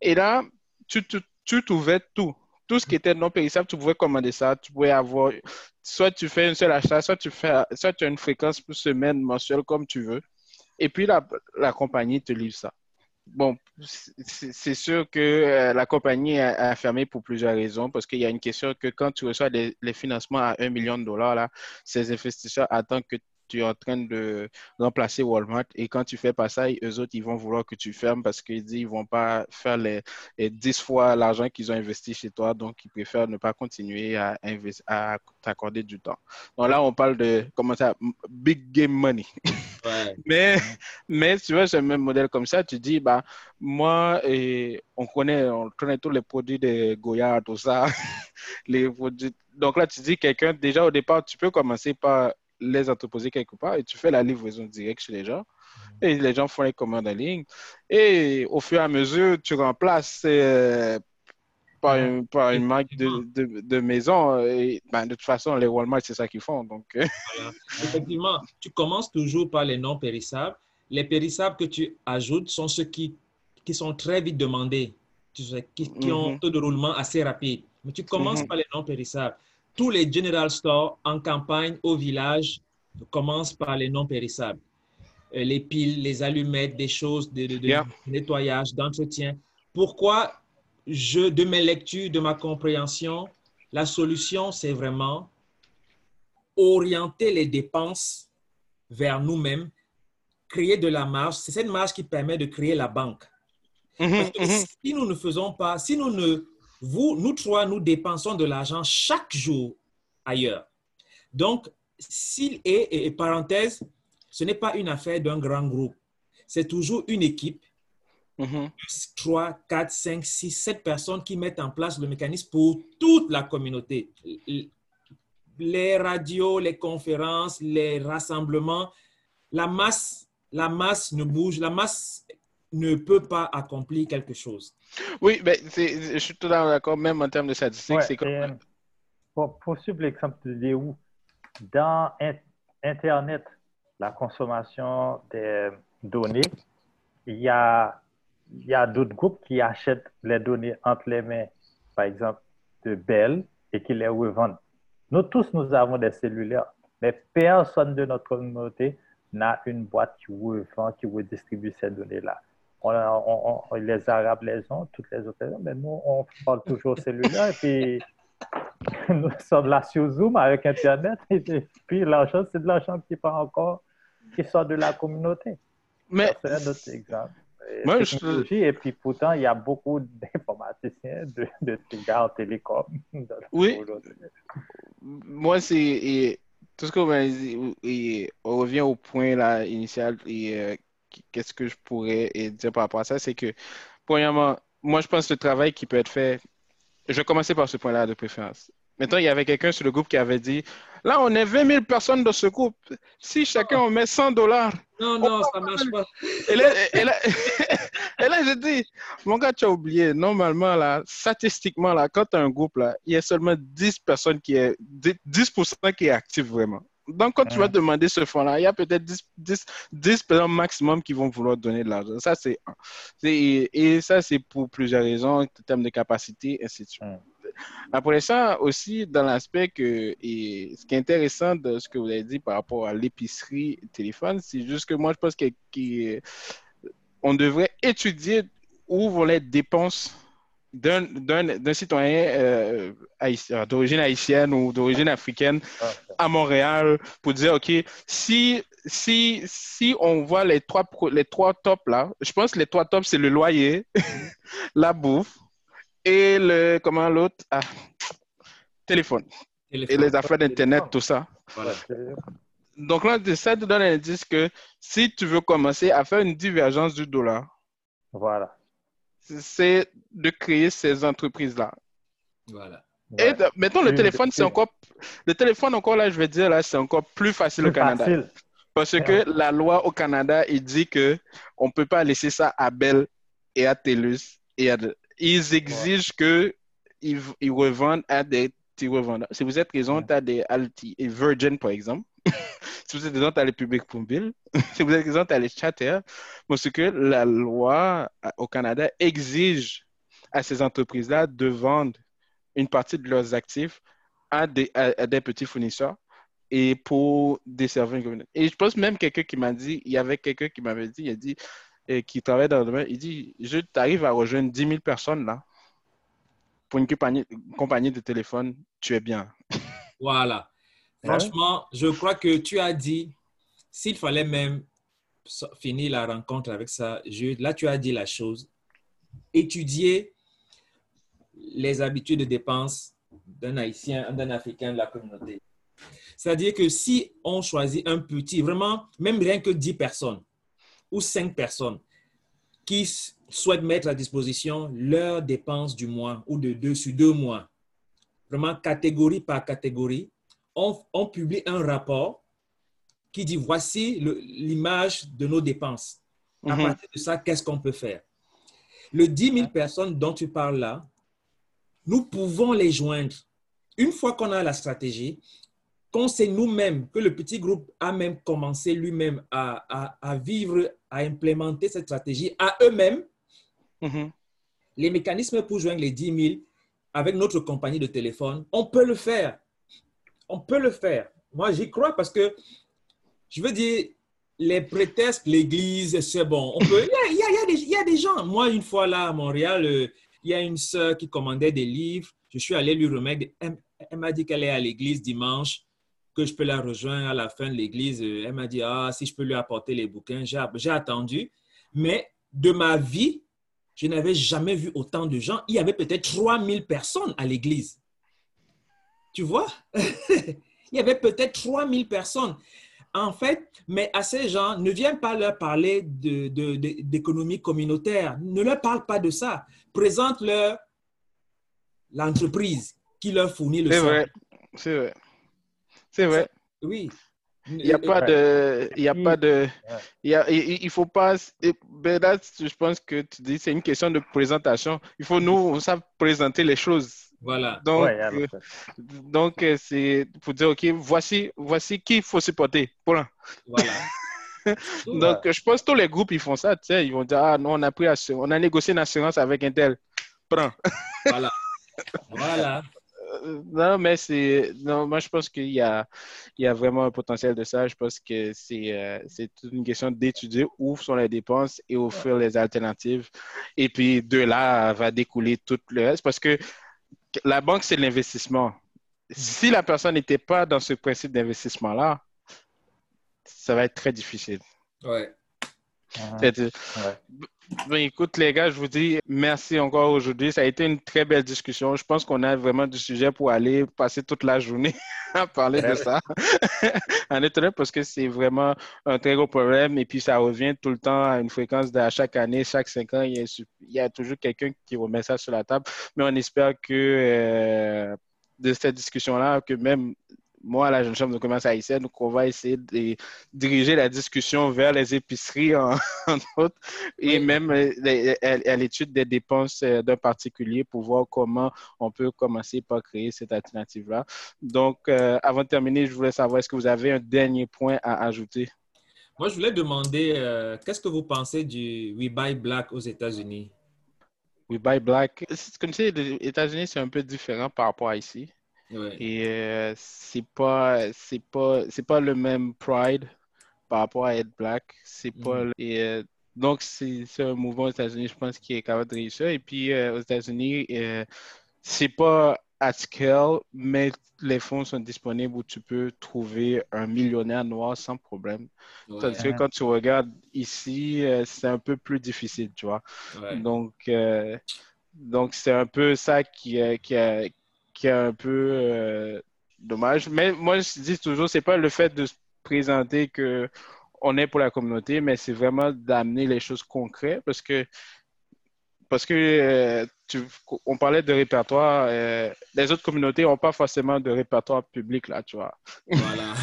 A: Et là, tu, tu, tu trouvais tout. Tout ce qui était non périssable, tu pouvais commander ça. Tu pouvais avoir, soit tu fais un seul achat, soit tu fais, soit tu as une fréquence pour semaine, mensuelle, comme tu veux. Et puis, la, compagnie te livre ça. Bon, c'est sûr que euh, la compagnie a, fermé pour plusieurs raisons, parce qu'il y a une question que quand tu reçois les financements à un million de dollars, là, ces investisseurs attendent que tu es en train de remplacer Walmart et quand tu fais pas ça, eux autres, ils vont vouloir que tu fermes parce qu'ils disent ils vont pas faire les, 10 fois l'argent qu'ils ont investi chez toi, donc ils préfèrent ne pas continuer à, à t'accorder du temps. Donc là, on parle de, comment ça, big game money. (laughs) mais, mais tu vois, c'est le même modèle comme ça, tu dis, bah, moi, et on connaît, on connaît tous les produits de Goya, tout ça, (laughs) les produits. Donc là, tu dis quelqu'un, déjà au départ, tu peux commencer par les entreposer quelque part et tu fais la livraison directe chez les gens. Mhm. Et les gens font les commandes en ligne. Et au fur et à mesure, tu remplaces euh, par, une, par une marque de, de, de, maison. Et ben, de toute façon, les Walmart, c'est ça qu'ils font. Donc, euh.
C: Effectivement, tu commences toujours par les non périssables. Les périssables que tu ajoutes sont ceux qui, qui sont très vite demandés, qui ont un mhm. taux de roulement assez rapide. Mais tu commences mhm. par les non périssables tous les general stores en campagne au village commencent par les non périssables. Euh, les piles, les allumettes, des choses de, nettoyage, d'entretien. Pourquoi je, de mes lectures, de ma compréhension, la solution, c'est vraiment orienter les dépenses vers nous-mêmes, créer de la marge. C'est cette marge qui permet de créer la banque.
A: Mhm, mhm.
C: si nous ne faisons pas, si nous ne, vous, nous trois, nous dépensons de l'argent chaque jour ailleurs. Donc, s'il est, et parenthèse, ce n'est pas une affaire d'un grand groupe. C'est toujours une équipe,
A: Mhm.
C: 3, 4, 5, 6, 7 personnes qui mettent en place le mécanisme pour toute la communauté. Les radios, les conférences, les rassemblements, la masse, la masse ne bouge, la masse ne peut pas accomplir quelque chose.
A: Oui, ben, c'est- je suis tout à fait d'accord, même en termes de statistiques,
B: Ouais,
A: c'est comme...
B: euh, pour, pour suivre l'exemple de Léo, dans In- Internet, la consommation des données, il y a, il y a d'autres groupes qui achètent les données entre les mains, par exemple, de Bell et qui les revendent. Nous tous, nous avons des cellulaires, mais personne de notre communauté n'a une boîte qui revend, qui redistribue ces données-là. On, on- on- les Arabes les ont, toutes les autres les ont, mais nous, on parle toujours (laughs) cellulaire et puis (laughs) nous sommes là sur Zoom avec Internet et puis l'argent, c'est de l'argent qui part encore, qui sort de la communauté.
A: Mais
B: C'est un autre exemple.
A: Moi, je-
B: Et puis pourtant, il y a beaucoup d'informaticiens, de, de en télécom. (laughs)
A: Oui. moi, c'est... Tout ce que vous m'avez dit, et on revient au point là, initial, et euh, qu'est-ce que je pourrais dire par rapport à ça, c'est que, premièrement, moi, je pense que le travail qui peut être fait, je vais commencer par ce point-là de préférence. Maintenant, il y avait quelqu'un sur le groupe qui avait dit, là, on est 20 000 personnes dans ce groupe. Si chacun on met 100 dollars,
C: Non, non, ça ne marche pas.
A: Et là, et là, (laughs) et là, je dis, mon gars, tu as oublié, normalement, là, statistiquement, là, quand tu as un groupe, là, il y a seulement 10 personnes qui est, 10% qui est actif vraiment. Donc, quand tu vas demander ce fonds-là, il y a peut-être 10, 10, 10 personnes maximum qui vont vouloir donner de l'argent. Ça, c'est un. Et, ça, c'est pour plusieurs raisons, en termes de capacité, ainsi de suite. Après ça, aussi, dans l'aspect que, et ce qui est intéressant de ce que vous avez dit par rapport à l'épicerie téléphone, c'est juste que moi, je pense que, que- on devrait étudier où vont les dépenses d'un d'un- d'un citoyen euh, haïtien- d'origine haïtienne ou d'origine africaine
B: Ah,
A: à Montréal pour dire, OK, si, si, si on voit les trois, les trois tops là, je pense que les trois tops, c'est le loyer, (laughs) la bouffe et le, comment l'autre, ah, téléphone et les affaires d'Internet, tout ça.
C: Voilà.
A: Donc là, ça te donne un indice que si tu veux commencer à faire une divergence du dollar,
B: Voilà.
A: C'est de créer ces entreprises-là.
C: Voilà.
A: Et
B: Ouais.
A: de- mettons, le téléphone, c'est encore, le téléphone, encore là, je vais dire, là, c'est encore plus facile au Canada.
B: facile.
A: Parce que la loi au Canada, il dit que on peut pas laisser ça à Bell et à TELUS. Et à de- Ils exigent que ils, ils revendent à des petits revendeurs. Si vous êtes raison,
B: Ouais.
A: tu as des Alti et Virgin, par exemple. (laughs) si vous êtes as les Public Mobile. (laughs) si vous êtes as les Chatter. Parce que la loi euh, au Canada exige à ces entreprises-là de vendre une partie de leurs actifs à des, petits fournisseurs et pour desservir une communauté. Et je pense même quelqu'un qui m'a dit, il y avait quelqu'un qui m'avait dit, il a dit, euh, qui travaille dans le domaine, il dit, je t'arrive à rejoindre 10 000 personnes là. Pour une compagnie de téléphone, tu es bien.
C: Voilà.
B: Ouais.
C: Franchement, je crois que tu as dit, s'il fallait même finir la rencontre avec ça, là, tu as dit la chose. Étudier les habitudes de dépenses d'un Haïtien, d'un Africain de la communauté. C'est-à-dire que si on choisit un petit, vraiment, même rien que 10 personnes ou 5 personnes qui souhaitent mettre à disposition leurs dépenses du mois ou de deux sur deux mois, vraiment catégorie par catégorie, on, on publie un rapport qui dit voici l'image de nos dépenses. À
A: Mhm.
C: partir de ça, qu'est-ce qu'on peut faire? Le 10 000 personnes dont tu parles là, nous pouvons les joindre. Une fois qu'on a la stratégie, qu'on sait nous-mêmes que le petit groupe a même commencé lui-même à, à- à vivre, à implémenter cette stratégie à eux-mêmes,
A: Mhm.
C: les mécanismes pour joindre les 10 000 avec notre compagnie de téléphone, on peut le faire. On peut le faire. Moi, j'y crois parce que, je veux dire, les prétextes, l'église, c'est bon. Il, y a, des, gens. Moi, une fois là à Montréal, euh, Il y a une sœur qui commandait des livres. Je suis allé lui remettre. Elle, elle m'a dit qu'elle est à l'église dimanche, que je peux la rejoindre à la fin de l'église. Elle m'a dit, ah, si je peux lui apporter les bouquins. J'ai attendu. Mais de ma vie, je n'avais jamais vu autant de gens. Il y avait peut-être 3000 personnes à l'église. Tu vois? (laughs) Il y avait peut-être 3000 personnes. En fait, mais à ces gens, ne viens pas leur parler d'économie de, communautaire. Ne leur parle pas de ça. Présente-leur l'entreprise qui leur fournit le
A: C'est vrai. C'est vrai. C'est vrai.
C: Oui.
A: Il n'y a pas de, il y a pas de, il, faut pas, ben là, je pense que tu dis, c'est une question de présentation. Il faut nous, on sait présenter les choses.
C: Voilà.
A: Donc, euh, donc euh, c'est pour dire, OK, voici, voici qui il faut supporter. (laughs) Voilà. donc, je pense que tous les groupes, ils font ça, tu sais, ils vont dire, ah non, on a pris, on a négocié une assurance avec un tel. Prends. (laughs)
C: Voilà. voilà.
A: Euh, non, mais c'est. Non, moi, je pense qu'il y a, il y a vraiment un potentiel de ça. Je pense que c'est euh, c'est une question d'étudier où sont les dépenses et offrir les alternatives. Et puis, de là, va découler tout le reste. Parce que la banque, c'est l'investissement. Si la personne n'était pas dans ce principe d'investissement-là, ça va être très difficile. Ben, écoute, les gars, je vous dis merci encore aujourd'hui. Ça a été une très belle discussion. Je pense qu'on a vraiment du sujet pour aller passer toute la journée (laughs) à parler de ça. (laughs) en étonnant, parce que c'est vraiment un très gros problème. Et puis, ça revient tout le temps à une fréquence de chaque année, chaque cinq ans. Il y a, toujours quelqu'un qui remet ça sur la table. Mais on espère que euh, de cette discussion-là, que même moi, à la Jeune Chambre de commerce haïtienne, donc on va essayer de diriger la discussion vers les épiceries, en, (laughs) entre autres, et même euh, à, l'étude des dépenses euh, d'un particulier pour voir comment on peut commencer par créer cette alternative-là. Donc, euh, avant de terminer, je voulais savoir, est-ce que vous avez un dernier point à ajouter?
C: Moi, je voulais demander, qu'est-ce que vous pensez du We Buy Black aux États-Unis?
A: We Buy Black, comme tu sais, les États-Unis, c'est un peu différent par rapport à ici. Et euh, c'est pas c'est pas c'est pas le même pride par rapport à être black. C'est pas mm. et, euh, donc c'est un mouvement aux États-Unis, je pense, qui est capable de réussir. Et puis euh, aux États-Unis, c'est pas à scale, mais les fonds sont disponibles où tu peux trouver un millionnaire noir sans problème. Tandis que quand tu regardes ici, c'est un peu plus difficile, tu vois. Donc, donc c'est un peu ça qui, qui, qui est un peu euh, dommage. Mais moi, je dis toujours, c'est pas le fait de se présenter que on est pour la communauté, mais c'est vraiment d'amener les choses concrètes parce que parce que euh, tu, on parlait de répertoire, euh, les autres communautés n'ont pas forcément de répertoire public là, tu vois.
C: Voilà.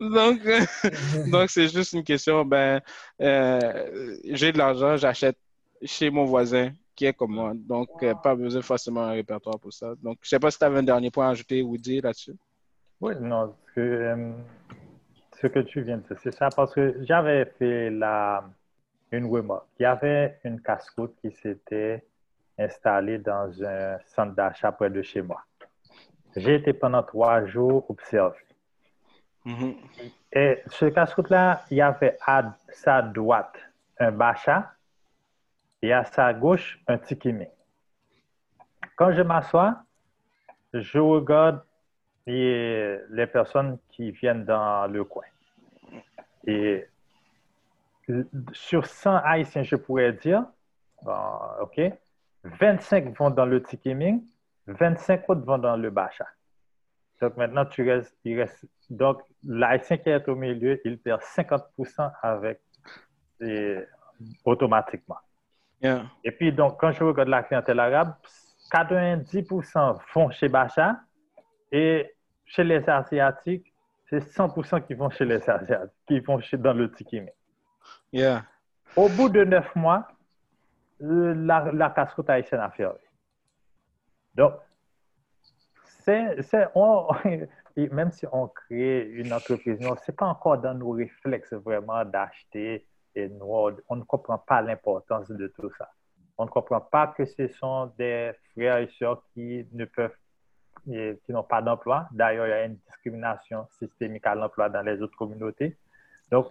C: (laughs)
A: donc, donc c'est juste une question. Ben, j'ai de l'argent, j'achète chez mon voisin qui est comme moi. Donc, euh, pas besoin forcément d'un répertoire pour ça. Donc, je ne sais pas si tu avais un dernier point à ajouter ou dire là-dessus.
B: Oui, non, ce que, euh, ce que tu viens de dire, c'est ça, parce que j'avais fait la, une remarque. Il y avait une casse-route qui s'était installée dans un centre d'achat près de chez moi. J'ai été pendant trois jours observé. Mm-hmm. Et ce casse-route-là, il y avait à sa droite un bachat et à sa gauche, un tikimi. Quand je m'assois, je regarde les, personnes qui viennent dans le coin. Et sur 100 haïtiens, je pourrais dire, OK, 25 vont dans le tikiming, 25 autres vont dans le bacha. Donc maintenant, tu restes, il reste, donc l'haïtien qui est au milieu, il perd 50% avec, automatiquement. Et puis, donc, quand je regarde la clientèle arabe, 90% vont chez Bacha et chez les Asiatiques, c'est 100% qui vont chez les Asiatiques, qui vont chez, dans le Tikimi.
A: Yeah.
B: Au bout de neuf mois, la, la casse-route haïtienne a fermé. Donc, c'est, (laughs) même si on crée une entreprise, ce n'est pas encore dans nos réflexes vraiment d'acheter et nous, on ne comprend pas l'importance de tout ça. On ne comprend pas que ce sont des frères et sœurs qui ne peuvent, qui n'ont pas d'emploi. D'ailleurs, il y a une discrimination systémique à l'emploi dans les autres communautés. Donc,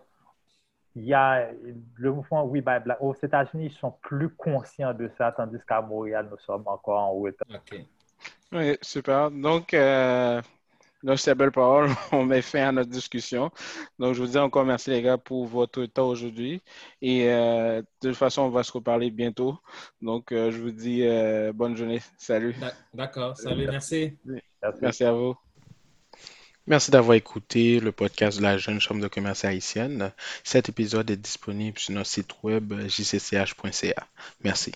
B: il y a le mouvement We Buy Black. Aux États-Unis, ils sont plus conscients de ça, tandis qu'à Montréal, nous sommes encore en retard.
C: OK.
A: Oui, super. Donc, euh, donc, c'est belle parole. (laughs) On met fin à notre discussion. Donc, je vous dis encore merci, les gars, pour votre temps aujourd'hui. Et euh, de toute façon, on va se reparler bientôt. Donc, euh, je vous dis euh, bonne journée. Salut.
C: D'ac- D'accord. Salut, merci.
B: Merci.
A: Merci à vous. Merci d'avoir écouté le podcast de la Jeune Chambre de commerce haïtienne. Cet épisode est disponible sur notre site web jcch.ca. Merci.